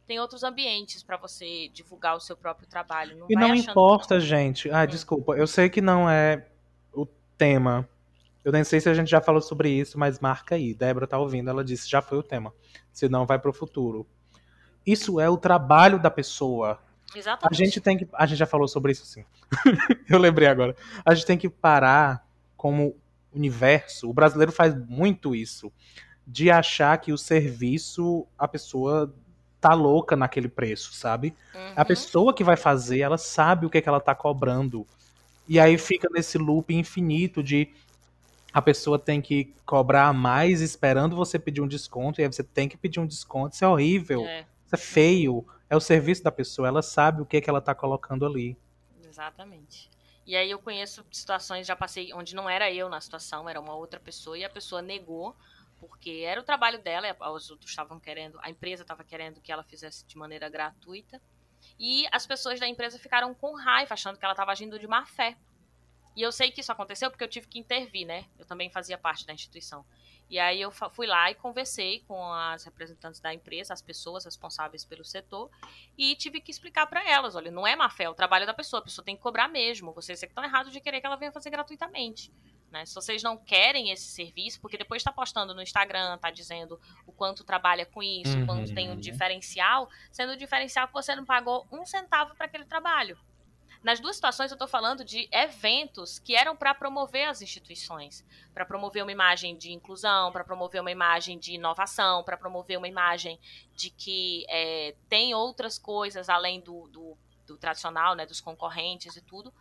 Speaker 2: Tem outros ambientes para você divulgar o seu próprio trabalho. Não
Speaker 1: e não importa, que... gente. Ah, hum. desculpa. Eu sei que não é o tema. Eu nem sei se a gente já falou sobre isso, mas marca aí. Débora tá ouvindo, ela disse, já foi o tema. Se não, vai pro futuro. Isso é o trabalho da pessoa.
Speaker 2: Exatamente.
Speaker 1: A gente tem que. A gente já falou sobre isso sim. eu lembrei agora. A gente tem que parar como universo. O brasileiro faz muito isso. De achar que o serviço a pessoa tá louca naquele preço, sabe? Uhum. A pessoa que vai fazer, ela sabe o que, é que ela tá cobrando. E aí fica nesse loop infinito de a pessoa tem que cobrar mais esperando você pedir um desconto, e aí você tem que pedir um desconto. Isso é horrível. É. É feio. É o serviço da pessoa, ela sabe o que, é que ela tá colocando ali.
Speaker 2: Exatamente. E aí eu conheço situações, já passei, onde não era eu na situação, era uma outra pessoa, e a pessoa negou porque era o trabalho dela, os outros estavam querendo, a empresa estava querendo que ela fizesse de maneira gratuita. E as pessoas da empresa ficaram com raiva, achando que ela estava agindo de má fé. E eu sei que isso aconteceu porque eu tive que intervir, né? Eu também fazia parte da instituição. E aí eu fui lá e conversei com as representantes da empresa, as pessoas responsáveis pelo setor, e tive que explicar para elas, olha, não é má fé, é o trabalho da pessoa, a pessoa tem que cobrar mesmo. Vocês é que estão errados de querer que ela venha fazer gratuitamente. Né? Se vocês não querem esse serviço, porque depois está postando no Instagram, está dizendo o quanto trabalha com isso, uhum. quanto tem um diferencial, sendo o diferencial que você não pagou um centavo para aquele trabalho. Nas duas situações eu estou falando de eventos que eram para promover as instituições, para promover uma imagem de inclusão, para promover uma imagem de inovação, para promover uma imagem de que é, tem outras coisas além do, do, do tradicional, né, dos concorrentes e tudo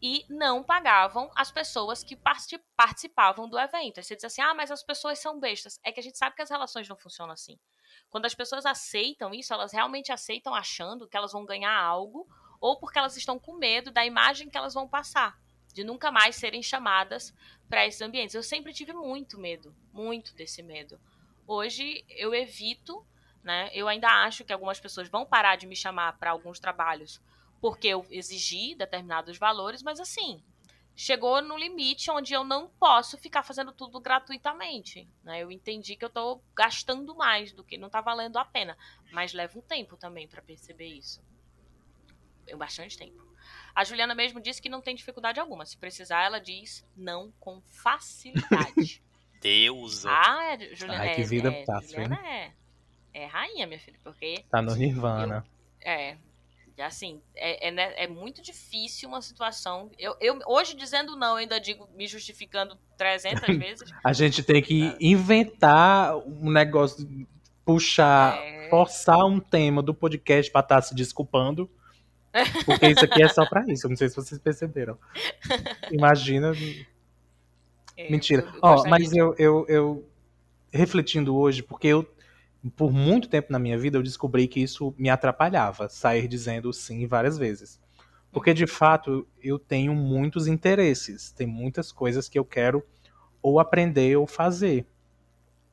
Speaker 2: e não pagavam as pessoas que participavam do evento. Aí você diz assim: ah, mas as pessoas são bestas. É que a gente sabe que as relações não funcionam assim. Quando as pessoas aceitam isso, elas realmente aceitam achando que elas vão ganhar algo ou porque elas estão com medo da imagem que elas vão passar, de nunca mais serem chamadas para esses ambientes. Eu sempre tive muito medo, muito desse medo. Hoje eu evito, né? Eu ainda acho que algumas pessoas vão parar de me chamar para alguns trabalhos porque eu exigi determinados valores, mas assim, chegou no limite onde eu não posso ficar fazendo tudo gratuitamente. Né? Eu entendi que eu estou gastando mais do que não está valendo a pena, mas leva um tempo também para perceber isso. É bastante tempo. A Juliana mesmo disse que não tem dificuldade alguma. Se precisar, ela diz não com facilidade.
Speaker 3: Deus.
Speaker 2: Ah, é, Juliana,
Speaker 1: Ai, que
Speaker 2: é,
Speaker 1: vida
Speaker 2: é,
Speaker 1: fácil,
Speaker 2: Juliana é, é rainha, minha filha, porque...
Speaker 1: Tá no Nirvana.
Speaker 2: Eu, é, assim, é, é, né, é, muito difícil uma situação. Eu, eu hoje dizendo não, ainda digo me justificando 300 vezes.
Speaker 1: a gente tem que inventar um negócio, puxar, é... forçar um tema do podcast para estar tá se desculpando. Porque isso aqui é só para isso. Não sei se vocês perceberam. Imagina. É, Mentira. Ó, oh, mas eu, eu, eu refletindo hoje, porque eu por muito tempo na minha vida eu descobri que isso me atrapalhava, sair dizendo sim várias vezes. Porque de fato eu tenho muitos interesses, tem muitas coisas que eu quero ou aprender ou fazer.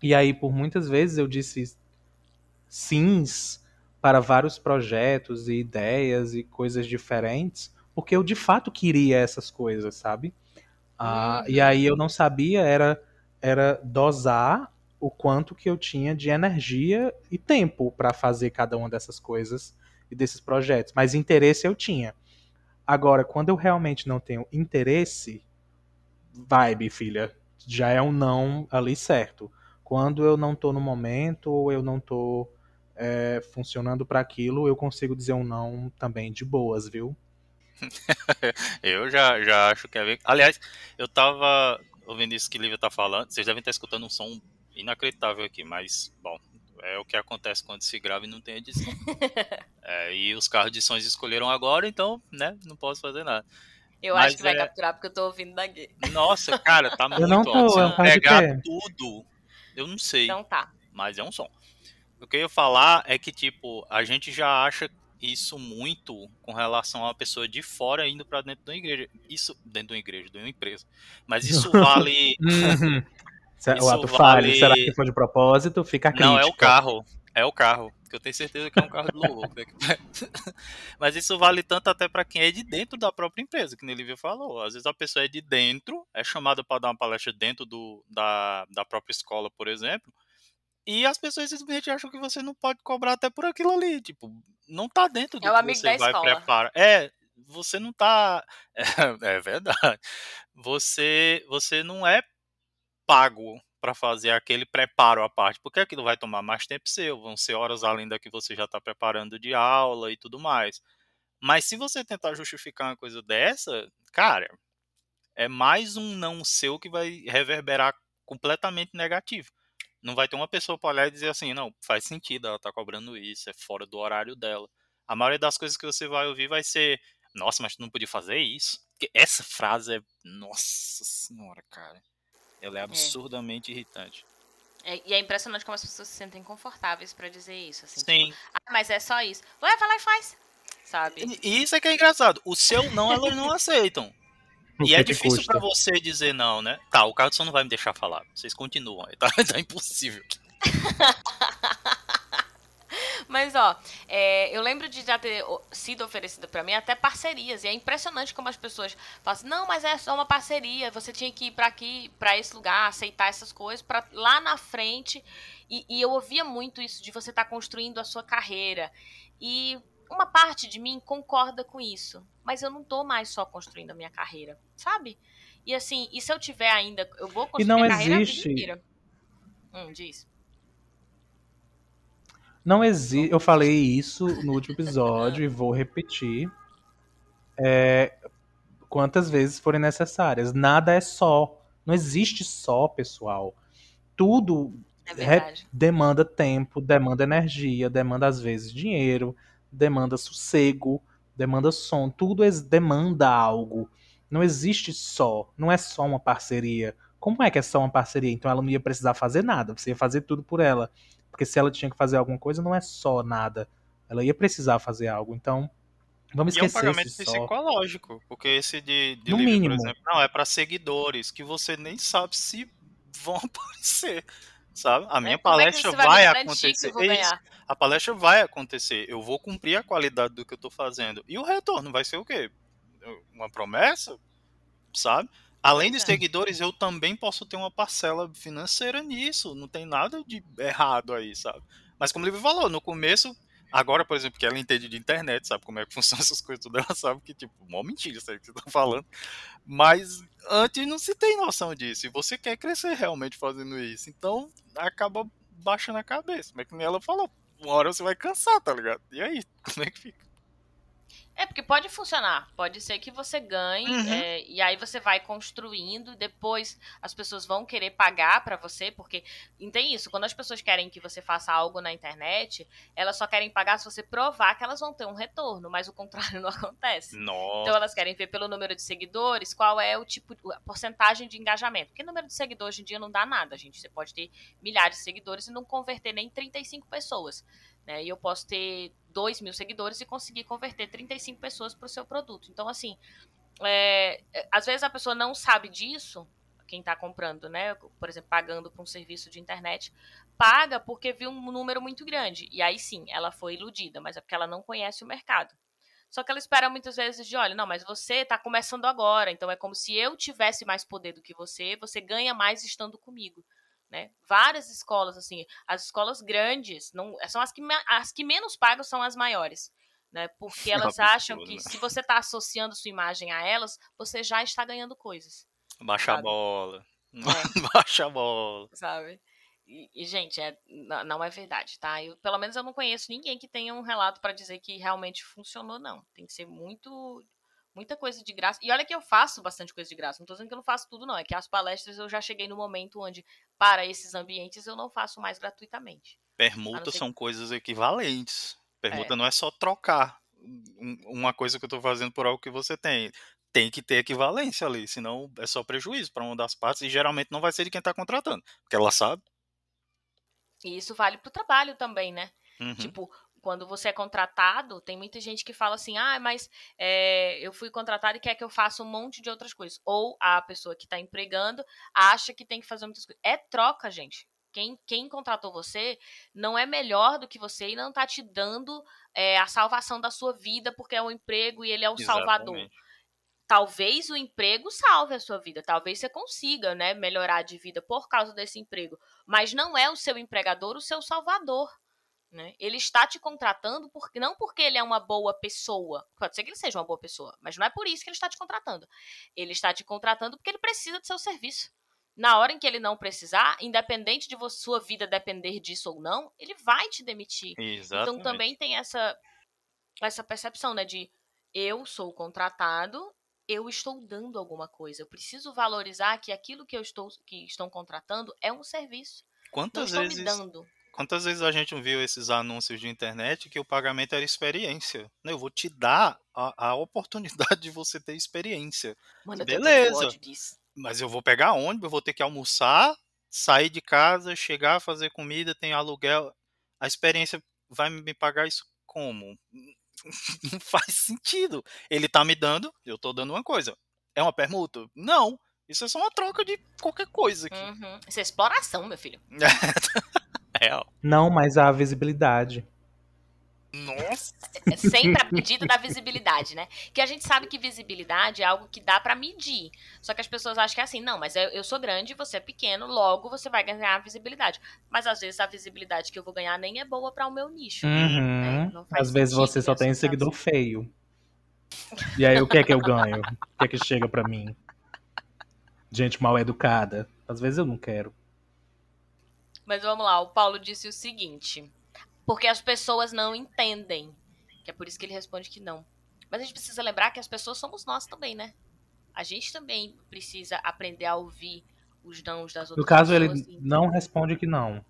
Speaker 1: E aí por muitas vezes eu disse sims para vários projetos e ideias e coisas diferentes, porque eu de fato queria essas coisas, sabe? Ah, E aí eu não sabia era era dosar o quanto que eu tinha de energia e tempo para fazer cada uma dessas coisas e desses projetos. Mas interesse eu tinha. Agora, quando eu realmente não tenho interesse, vibe, filha, já é um não ali certo. Quando eu não tô no momento ou eu não tô é, funcionando para aquilo, eu consigo dizer um não também de boas, viu?
Speaker 3: eu já, já acho que é. Aliás, eu tava ouvindo isso que Lívia tá falando. Vocês devem estar escutando um som inacreditável aqui, mas, bom, é o que acontece quando se grava e não tem edição. é, e os carros de sons escolheram agora, então, né, não posso fazer nada.
Speaker 2: Eu mas acho que vai é... capturar porque eu tô ouvindo daqui.
Speaker 3: Nossa, cara, tá muito
Speaker 1: eu não tô, alto.
Speaker 3: Se pegar tudo, eu não sei.
Speaker 2: Então tá.
Speaker 3: Mas é um som. O que eu ia falar é que, tipo, a gente já acha isso muito com relação a uma pessoa de fora indo para dentro de uma igreja. Isso dentro de uma igreja, de uma empresa. Mas isso vale.
Speaker 1: Uhum. o ato vale... falho, será que foi de propósito? Fica crítica.
Speaker 3: Não, é o carro. É o carro. que eu tenho certeza que é um carro de louvor. Mas isso vale tanto até para quem é de dentro da própria empresa, que o Lívia falou. Às vezes a pessoa é de dentro, é chamada para dar uma palestra dentro do, da, da própria escola, por exemplo, e as pessoas simplesmente acham que você não pode cobrar até por aquilo ali. Tipo, não tá dentro do
Speaker 2: é
Speaker 3: que você
Speaker 2: da
Speaker 3: vai
Speaker 2: escola.
Speaker 3: preparar. É, você não tá. É, é verdade. Você, você não é pago para fazer aquele preparo à parte, porque aquilo vai tomar mais tempo seu, vão ser horas além da que você já está preparando de aula e tudo mais. Mas se você tentar justificar uma coisa dessa, cara, é mais um não seu que vai reverberar completamente negativo. Não vai ter uma pessoa para olhar e dizer assim, não, faz sentido, ela tá cobrando isso, é fora do horário dela. A maioria das coisas que você vai ouvir vai ser, nossa, mas tu não podia fazer isso. Porque essa frase é, nossa senhora, cara. Ela é absurdamente é. irritante.
Speaker 2: É, e é impressionante como as pessoas se sentem confortáveis para dizer isso. Assim,
Speaker 3: Sim.
Speaker 2: Tipo, ah, mas é só isso. Vai, vai lá e faz. Sabe?
Speaker 3: E isso é que é engraçado. O seu não, elas não aceitam. E é difícil para você dizer não, né? Tá, o Carlson não vai me deixar falar. Vocês continuam aí, tá? Tá impossível.
Speaker 2: Mas, ó, é, eu lembro de já ter sido oferecido para mim até parcerias. E é impressionante como as pessoas falam assim, não, mas é só uma parceria. Você tinha que ir para aqui, para esse lugar, aceitar essas coisas, para lá na frente. E, e, eu ouvia muito isso de você estar tá construindo a sua carreira. E uma parte de mim concorda com isso. Mas eu não tô mais só construindo a minha carreira, sabe? E assim, e se eu tiver ainda, eu vou construir
Speaker 1: e não
Speaker 2: minha carreira
Speaker 1: existe...
Speaker 2: a vida inteira. Hum, diz.
Speaker 1: Não existe. Eu falei isso no último episódio e vou repetir. É, quantas vezes forem necessárias. Nada é só. Não existe só, pessoal. Tudo
Speaker 2: é
Speaker 1: demanda tempo, demanda energia, demanda às vezes dinheiro, demanda sossego, demanda som. Tudo demanda algo. Não existe só. Não é só uma parceria. Como é que é só uma parceria? Então ela não ia precisar fazer nada. Você ia fazer tudo por ela. Porque se ela tinha que fazer alguma coisa, não é só nada. Ela ia precisar fazer algo. Então, vamos esquecer.
Speaker 3: E é um pagamento psicológico. Porque esse de, de
Speaker 1: no
Speaker 3: livro,
Speaker 1: mínimo.
Speaker 3: por exemplo, não, é para seguidores, que você nem sabe se vão aparecer. Sabe? A minha
Speaker 2: é, palestra é vai, vai acontecer. É
Speaker 3: a palestra vai acontecer. Eu vou cumprir a qualidade do que eu estou fazendo. E o retorno vai ser o quê? Uma promessa? Sabe? Além de seguidores, eu também posso ter uma parcela financeira nisso. Não tem nada de errado aí, sabe? Mas como ele falou, no começo, agora, por exemplo, que ela entende de internet, sabe como é que funcionam essas coisas tudo, ela sabe que, tipo, mó mentira isso aí que você tá falando. Mas antes não se tem noção disso. E você quer crescer realmente fazendo isso. Então, acaba baixando a cabeça. Como ela falou, uma hora você vai cansar, tá ligado? E aí, como é que fica?
Speaker 2: É, porque pode funcionar. Pode ser que você ganhe uhum. é, e aí você vai construindo. Depois as pessoas vão querer pagar para você, porque tem isso. Quando as pessoas querem que você faça algo na internet, elas só querem pagar se você provar que elas vão ter um retorno, mas o contrário não acontece.
Speaker 3: Nossa.
Speaker 2: Então elas querem ver pelo número de seguidores qual é o tipo, a porcentagem de engajamento. Porque número de seguidores hoje em dia não dá nada, gente. Você pode ter milhares de seguidores e não converter nem 35 pessoas. Né? E eu posso ter 2 mil seguidores e conseguir converter 35 pessoas para o seu produto. Então, assim, é, é, às vezes a pessoa não sabe disso, quem está comprando, né? Por exemplo, pagando por um serviço de internet, paga porque viu um número muito grande. E aí sim, ela foi iludida, mas é porque ela não conhece o mercado. Só que ela espera muitas vezes de, olha, não, mas você está começando agora, então é como se eu tivesse mais poder do que você, você ganha mais estando comigo. Né? Várias escolas, assim, as escolas grandes não são as que, as que menos pagam são as maiores. Né? Porque elas absurdo, acham que né? se você está associando sua imagem a elas, você já está ganhando coisas.
Speaker 3: Baixa sabe? a bola. É. Baixa a bola.
Speaker 2: Sabe? E, e, gente, é, não é verdade, tá? Eu, pelo menos eu não conheço ninguém que tenha um relato para dizer que realmente funcionou, não. Tem que ser muito muita coisa de graça. E olha que eu faço bastante coisa de graça. Não tô dizendo que eu não faço tudo, não. É que as palestras eu já cheguei no momento onde, para esses ambientes, eu não faço mais gratuitamente.
Speaker 3: Permutas são coisas equivalentes. Permuta é. não é só trocar uma coisa que eu tô fazendo por algo que você tem. Tem que ter equivalência ali, senão é só prejuízo para uma das partes e geralmente não vai ser de quem está contratando, porque ela sabe.
Speaker 2: E isso vale para o trabalho também, né?
Speaker 3: Uhum.
Speaker 2: Tipo, quando você é contratado, tem muita gente que fala assim: ah, mas é, eu fui contratado e quer que eu faça um monte de outras coisas. Ou a pessoa que está empregando acha que tem que fazer muitas coisas. É troca, gente. quem, quem contratou você não é melhor do que você e não está te dando é, a salvação da sua vida porque é um emprego e ele é o
Speaker 3: Exatamente.
Speaker 2: salvador. Talvez o emprego salve a sua vida, talvez você consiga né, melhorar de vida por causa desse emprego, mas não é o seu empregador o seu salvador. Né? Ele está te contratando porque não porque ele é uma boa pessoa. Pode ser que ele seja uma boa pessoa, mas não é por isso que ele está te contratando. Ele está te contratando porque ele precisa do seu serviço. Na hora em que ele não precisar, independente de sua vida depender disso ou não, ele vai te demitir.
Speaker 3: Exatamente.
Speaker 2: Então também tem essa essa percepção, né, de eu sou contratado, eu estou dando alguma coisa. Eu preciso valorizar que aquilo que eu estou que estão contratando é um serviço.
Speaker 3: Quantas
Speaker 2: não
Speaker 3: vezes
Speaker 2: me dando.
Speaker 3: Quantas vezes a gente viu esses anúncios de internet que o pagamento era experiência? Eu vou te dar a, a oportunidade de você ter experiência.
Speaker 2: Mano,
Speaker 3: Beleza. Mas eu vou pegar ônibus, eu vou ter que almoçar, sair de casa, chegar, fazer comida, tem aluguel. A experiência vai me pagar isso como? Não faz sentido. Ele tá me dando, eu tô dando uma coisa. É uma permuta? Não. Isso é só uma troca de qualquer coisa aqui.
Speaker 2: Uhum. Isso é exploração, meu filho.
Speaker 3: Real.
Speaker 1: Não, mas a visibilidade.
Speaker 3: Nossa.
Speaker 2: É sempre a medida da visibilidade, né? Que a gente sabe que visibilidade é algo que dá para medir. Só que as pessoas acham que é assim, não, mas eu sou grande, você é pequeno, logo você vai ganhar visibilidade. Mas às vezes a visibilidade que eu vou ganhar nem é boa para o meu nicho.
Speaker 1: Uhum. Né? Às vezes você só tem seguidor feio. E aí o que é que eu ganho? O que é que chega para mim? Gente mal educada. Às vezes eu não quero.
Speaker 2: Mas vamos lá, o Paulo disse o seguinte: porque as pessoas não entendem. Que é por isso que ele responde que não. Mas a gente precisa lembrar que as pessoas somos nós também, né? A gente também precisa aprender a ouvir os nãos das outras
Speaker 1: No caso,
Speaker 2: pessoas.
Speaker 1: ele não responde que não.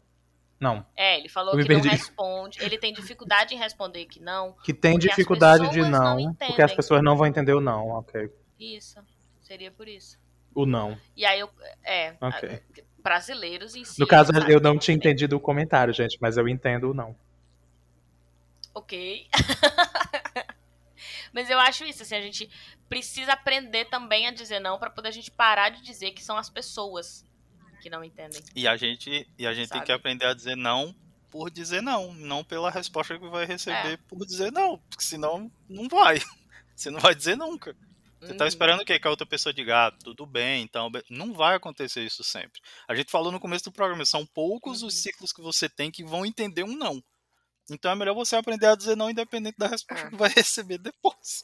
Speaker 1: Não.
Speaker 2: É, ele falou que não
Speaker 1: perdi.
Speaker 2: responde. Ele tem dificuldade em responder que não.
Speaker 1: Que tem dificuldade de
Speaker 2: pessoas não
Speaker 1: não, porque as pessoas não vão entender o não, ok.
Speaker 2: Isso. Seria por isso.
Speaker 1: O não.
Speaker 2: E aí eu. É.
Speaker 1: Ok.
Speaker 2: Brasileiros em si.
Speaker 1: No caso, eu não tinha entendido o comentário, gente, mas eu entendo o não.
Speaker 2: Ok. Mas eu acho isso, assim, a gente precisa aprender também a dizer não pra poder a gente parar de dizer que são as pessoas que não entendem.
Speaker 3: E a gente, e a gente tem que aprender a dizer não por dizer não, não pela resposta que vai receber
Speaker 2: É.
Speaker 3: por dizer não, porque senão não vai. Você não vai dizer nunca. Você tá esperando o quê? Que a outra pessoa diga, ah, tudo bem, então. Não vai acontecer isso sempre. A gente falou no começo do programa, são poucos os
Speaker 2: Uhum.
Speaker 3: ciclos que você tem que vão entender um não. Então é melhor você aprender a dizer não, independente da resposta
Speaker 2: É.
Speaker 3: que vai receber depois.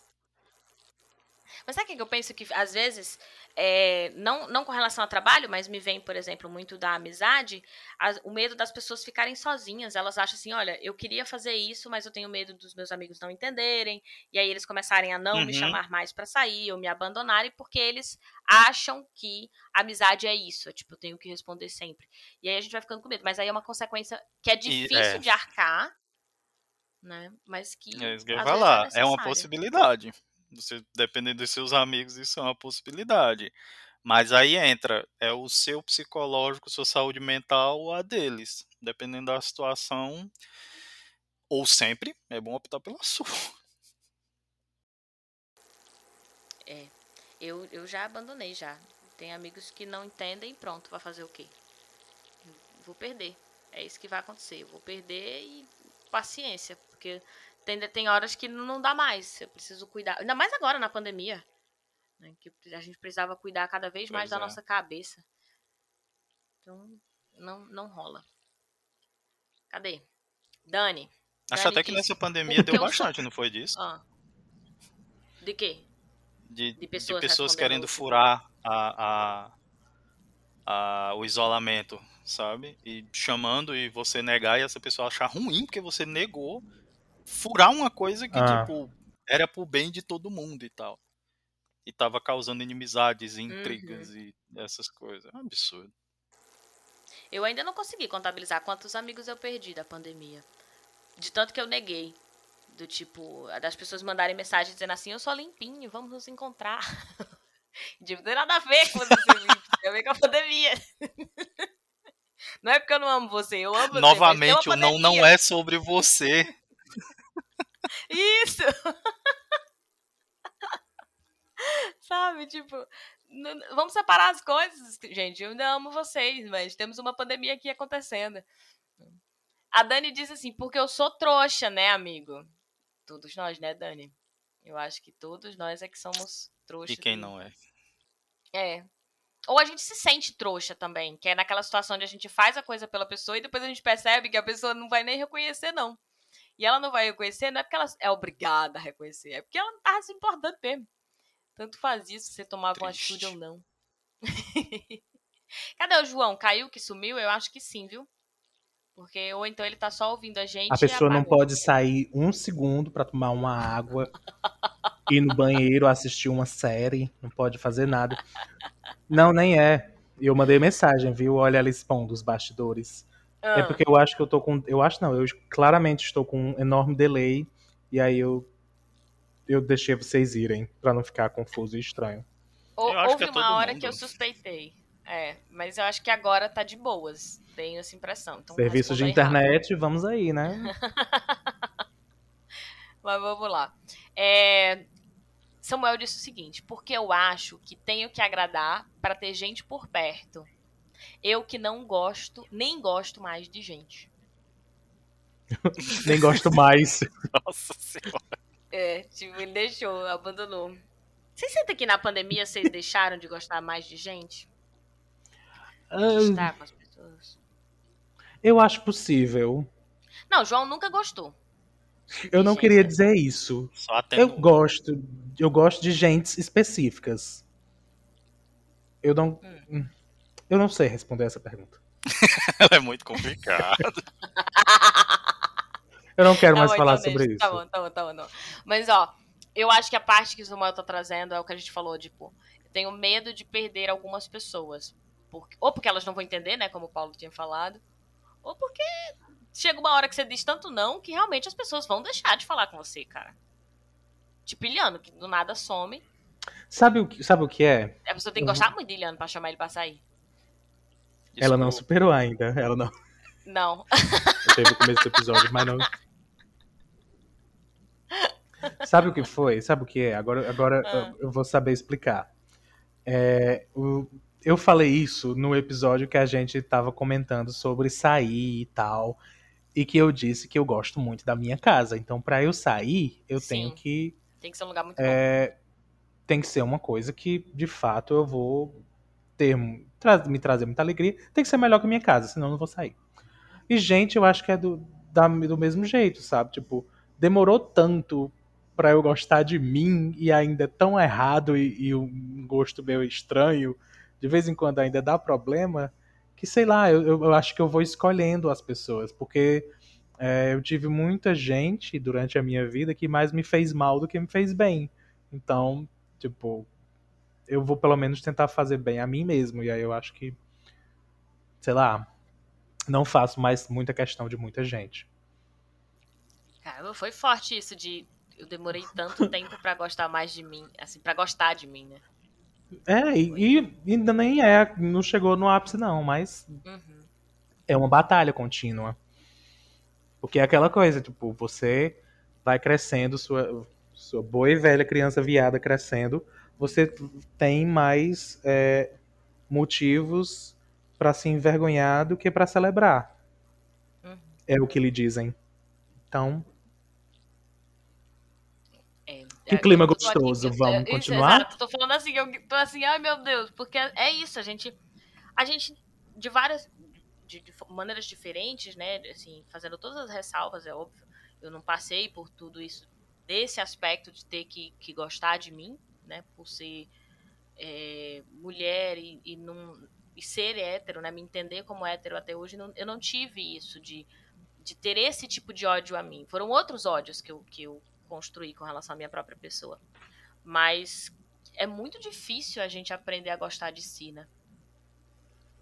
Speaker 2: Mas sabe o que eu penso que às vezes, é, não, não com relação ao trabalho, mas me vem, por exemplo, muito da amizade, as- o medo das pessoas ficarem sozinhas. Elas acham assim, olha, eu queria fazer isso, mas eu tenho medo dos meus amigos não entenderem. E aí eles começarem a não me
Speaker 3: Uhum.
Speaker 2: chamar mais pra sair ou me abandonarem, porque eles acham que amizade é isso. é, Tipo, eu tenho que responder sempre. E aí a gente vai ficando com medo. Mas aí é uma consequência que é difícil
Speaker 3: é.
Speaker 2: de arcar, né? Mas que.
Speaker 3: É isso que eu ia
Speaker 2: vezes
Speaker 3: falar. É uma
Speaker 2: necessário.
Speaker 3: possibilidade. Você, dependendo dos seus amigos, isso é uma possibilidade. Mas aí entra, é o seu psicológico, sua saúde mental ou a deles. Dependendo da situação. Ou sempre, é bom optar pela sua.
Speaker 2: Eu, eu já abandonei já. Tem amigos que não entendem, pronto, vai fazer o quê? Vou perder. É isso que vai acontecer. Eu vou perder e paciência, porque tem, tem horas que não dá mais. Eu preciso cuidar. Ainda mais agora na pandemia. Né, que a gente precisava cuidar cada vez mais
Speaker 3: Pois
Speaker 2: da
Speaker 3: é.
Speaker 2: nossa cabeça. Então, não, não rola. Cadê? Dani.
Speaker 3: Acho
Speaker 2: Dani
Speaker 3: até que nessa pandemia deu
Speaker 2: eu sou-
Speaker 3: bastante, não foi disso?
Speaker 2: Ah. De quê?
Speaker 3: De,
Speaker 2: de
Speaker 3: de
Speaker 2: pessoas
Speaker 3: pessoas,
Speaker 2: respondendo
Speaker 3: querendo
Speaker 2: o-
Speaker 3: furar a, a, a- o isolamento, sabe? E chamando e você negar e essa pessoa achar ruim porque você negou furar uma coisa que,
Speaker 1: Ah.
Speaker 3: tipo, era pro bem de todo mundo e tal. E tava causando inimizades, e intrigas
Speaker 2: Uhum.
Speaker 3: e essas coisas. É um absurdo.
Speaker 2: Eu ainda não consegui contabilizar quantos amigos eu perdi da pandemia. De tanto que eu neguei. Do tipo, das pessoas mandarem mensagem dizendo assim, eu sou limpinho, vamos nos encontrar. Tipo, não tem nada a ver com você ser limpo, tem a ver com a pandemia. Não é porque eu não amo você, eu amo você. mas
Speaker 3: Novamente, o não não é sobre você.
Speaker 2: Isso! Sabe? tipo, vamos separar as coisas, gente. Eu ainda amo vocês, mas temos uma pandemia aqui acontecendo. A Dani diz assim, porque eu sou trouxa, né, amigo? Todos nós, né, Dani? Eu acho que todos nós é que somos trouxas.
Speaker 3: E quem não é?
Speaker 2: É. Ou a gente se sente trouxa também, que é naquela situação onde a gente faz a coisa pela pessoa e depois a gente percebe que a pessoa não vai nem reconhecer, não. E ela não vai reconhecer, não é porque ela é obrigada a reconhecer, é porque ela não tava se importando mesmo. Tanto faz isso, você tomava uma atitude ou não. Cadê o João? Caiu que sumiu? Eu acho que sim, viu? Porque ou então ele tá só ouvindo a gente.
Speaker 1: A pessoa não pode sair um segundo para tomar uma água, ir no banheiro, assistir uma série, não pode fazer nada. Não, nem é. Eu mandei mensagem, viu? Olha ela expondo os bastidores. É ah. É porque eu acho que eu tô com. Eu acho não, eu claramente estou com um enorme delay. E aí eu. Eu deixei vocês irem, para não ficar confuso e estranho.
Speaker 2: houve é uma hora mundo. que eu suspeitei. É, mas eu acho que agora tá de boas. Tenho essa impressão. Então,
Speaker 1: Serviço de internet, rápido. vamos aí, né?
Speaker 2: mas vamos lá. É, Samuel disse o seguinte: porque eu acho que tenho que agradar para ter gente por perto. Eu que não gosto, nem gosto mais de gente.
Speaker 1: nem gosto mais.
Speaker 3: Nossa Senhora.
Speaker 2: É, tipo, ele deixou, abandonou. Vocês sentem que na pandemia vocês deixaram de gostar mais de gente? De estar com as pessoas?
Speaker 1: Eu acho possível.
Speaker 2: Não, João nunca gostou.
Speaker 1: Eu não gente. queria dizer isso. Eu gosto, eu gosto de gentes específicas. Eu não, hum. Eu não sei responder essa pergunta.
Speaker 3: é muito complicado.
Speaker 1: eu não quero tá mais bom, falar então sobre
Speaker 2: tá isso. Tá bom, tá bom, tá bom, não. Mas ó, eu acho que a parte que o Samuel tá trazendo é o que a gente falou, tipo, eu tenho medo de perder algumas pessoas. Porque, ou porque elas não vão entender, né, como o Paulo tinha falado, ou porque chega uma hora que você diz tanto não que realmente as pessoas vão deixar de falar com você, cara. Tipo Iliano, que do nada some.
Speaker 1: Sabe o que, sabe o que é?
Speaker 2: A pessoa tem que gostar muito de Iliano pra chamar ele pra sair.
Speaker 1: Ela não superou ainda, ela não.
Speaker 2: Não.
Speaker 1: Eu teve o começo do episódio, mas não. Sabe o que foi? Sabe o que é? Agora, agora ah. eu vou saber explicar. É, o, eu falei isso no episódio que a gente tava comentando sobre sair e tal e que eu disse que eu gosto muito da minha casa. Então, para eu sair, eu Sim. tenho que.
Speaker 2: Tem que ser um lugar muito
Speaker 1: é,
Speaker 2: bom.
Speaker 1: Tem que ser uma coisa que, de fato, eu vou ter me trazer muita alegria. Tem que ser melhor que a minha casa, senão eu não vou sair. E, gente, eu acho que é do, da, do mesmo jeito, sabe? Tipo, demorou tanto para eu gostar de mim e ainda é tão errado e, e um gosto meio estranho, de vez em quando ainda dá problema que sei lá, eu, eu acho que eu vou escolhendo as pessoas, porque é, eu tive muita gente durante a minha vida que mais me fez mal do que me fez bem. Então, tipo, eu vou pelo menos tentar fazer bem a mim mesmo. E aí eu acho que, sei lá, não faço mais muita questão de muita gente.
Speaker 2: Cara, foi forte isso de eu demorei tanto tempo para gostar mais de mim, assim, para gostar de mim, né?
Speaker 1: É, e, e, ainda nem é, não chegou no ápice não, mas uhum. é uma batalha contínua. Porque é aquela coisa, tipo, você vai crescendo, sua, sua boa e velha criança viada crescendo, você tem mais é, motivos para se envergonhar do que para celebrar. Uhum. É o que lhe dizem. Então, que é, clima gostoso. Aqui, Vamos continuar? Exato,
Speaker 2: tô falando assim, eu tô assim, ai meu Deus, porque é isso, a gente. A gente, de várias. De, de maneiras diferentes, né? Assim, fazendo todas as ressalvas, é óbvio. Eu não passei por tudo isso, desse aspecto de ter que, que gostar de mim, né? Por ser é, mulher e, e, não, e ser hétero, né? Me entender como hétero até hoje, não, eu não tive isso de, de ter esse tipo de ódio a mim. Foram outros ódios que eu, que eu construir com relação à minha própria pessoa. Mas é muito difícil a gente aprender a gostar de si, né?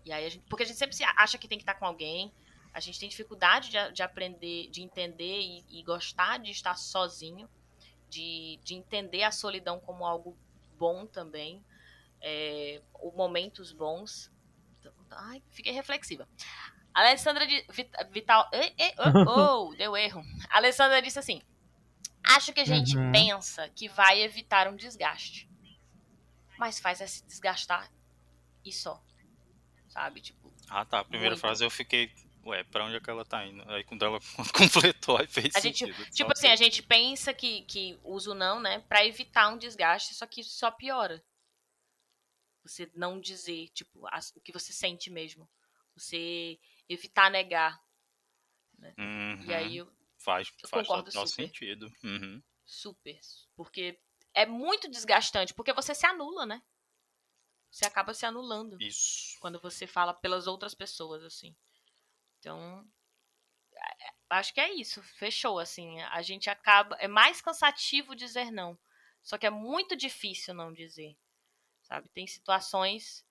Speaker 2: E aí a gente, porque a gente sempre acha que tem que estar com alguém, a gente tem dificuldade de, de aprender, de entender e, e, gostar de estar sozinho, de, de entender a solidão como algo bom também, é, ou momentos bons. Então, ai, fiquei reflexiva. Alessandra de Vital. oh, oh, deu erro. A Alessandra disse assim: Acho que a gente uhum. pensa que vai evitar um desgaste. mas faz é se desgastar e só. Sabe? Tipo.
Speaker 3: Ah, tá. A primeira
Speaker 2: Muito.
Speaker 3: frase eu fiquei. Ué, pra onde é que ela tá indo? Aí quando ela completou, aí fez
Speaker 2: A gente,
Speaker 3: sentido.
Speaker 2: tipo
Speaker 3: Só
Speaker 2: assim, a gente pensa que, que usa o não, né, pra evitar um desgaste, só que só piora. Você não dizer, tipo, o que você sente mesmo. Você evitar negar.
Speaker 3: Uhum.
Speaker 2: E aí, eu-
Speaker 3: Faz,
Speaker 2: eu
Speaker 3: faz
Speaker 2: concordo super.
Speaker 3: sentido. Uhum.
Speaker 2: super. Porque é muito desgastante, porque você se anula, né? Você acaba se anulando
Speaker 3: Isso.
Speaker 2: quando você fala pelas outras pessoas, assim. Então, é- é- acho que é isso. Fechou, assim. A gente acaba. É mais cansativo dizer não. Só que é muito difícil não dizer. Sabe? Tem situações.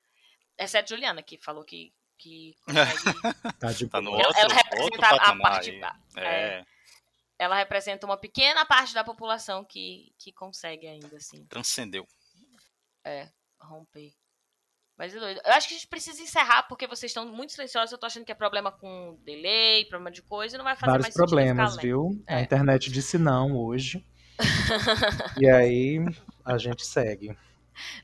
Speaker 2: Exceto Juliana, que falou que, que consegue.
Speaker 1: Tá de
Speaker 3: Tá no
Speaker 1: boa.
Speaker 2: Ela-
Speaker 3: outro,
Speaker 2: ela representa
Speaker 3: outro
Speaker 2: a- parte-
Speaker 3: aí.
Speaker 2: é.
Speaker 3: É,
Speaker 2: ela representa uma pequena parte da população que, que consegue ainda, assim.
Speaker 3: transcendeu.
Speaker 2: romper. Mas é doido. Eu acho que a gente precisa encerrar porque vocês estão muito silenciosos. Eu tô achando que é problema com delay, problema de coisa, e não vai fazer
Speaker 1: Vários
Speaker 2: mais
Speaker 1: problemas, viu? A
Speaker 2: É.
Speaker 1: internet disse não hoje. e aí a gente segue.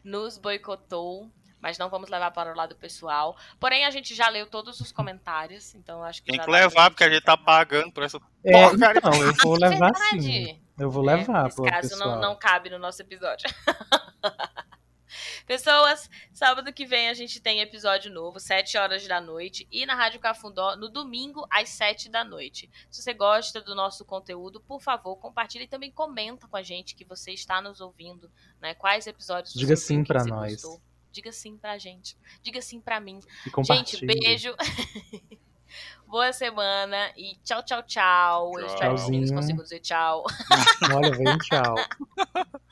Speaker 2: Nos boicotou, mas não vamos levar para o lado pessoal. Porém, a gente já leu todos os comentários, então acho que
Speaker 3: Tem
Speaker 2: já
Speaker 3: que levar, porque a gente tá pagando por essa
Speaker 1: É,
Speaker 3: porcaria.
Speaker 1: então, eu vou
Speaker 2: É
Speaker 1: levar
Speaker 2: verdade.
Speaker 1: sim. Eu vou
Speaker 2: É,
Speaker 1: levar,
Speaker 2: nesse
Speaker 1: pô,
Speaker 2: caso,
Speaker 1: pessoal.
Speaker 2: não, não cabe no nosso episódio. Pessoas, sábado que vem a gente tem episódio novo, 7 horas da noite, e na Rádio Cafundó no domingo, às 7 da noite. Se você gosta do nosso conteúdo, por favor, compartilhe e também comenta com a gente que você está nos ouvindo, né? Quais episódios
Speaker 1: Diga
Speaker 2: você
Speaker 1: sim
Speaker 2: você
Speaker 1: nós.
Speaker 2: gostou. Diga sim pra gente. Diga sim pra mim.
Speaker 1: E
Speaker 2: Gente, beijo. Boa semana e tchau, tchau, tchau. Eu espero que os meninos consigam dizer tchau.
Speaker 1: Olha, vem tchau.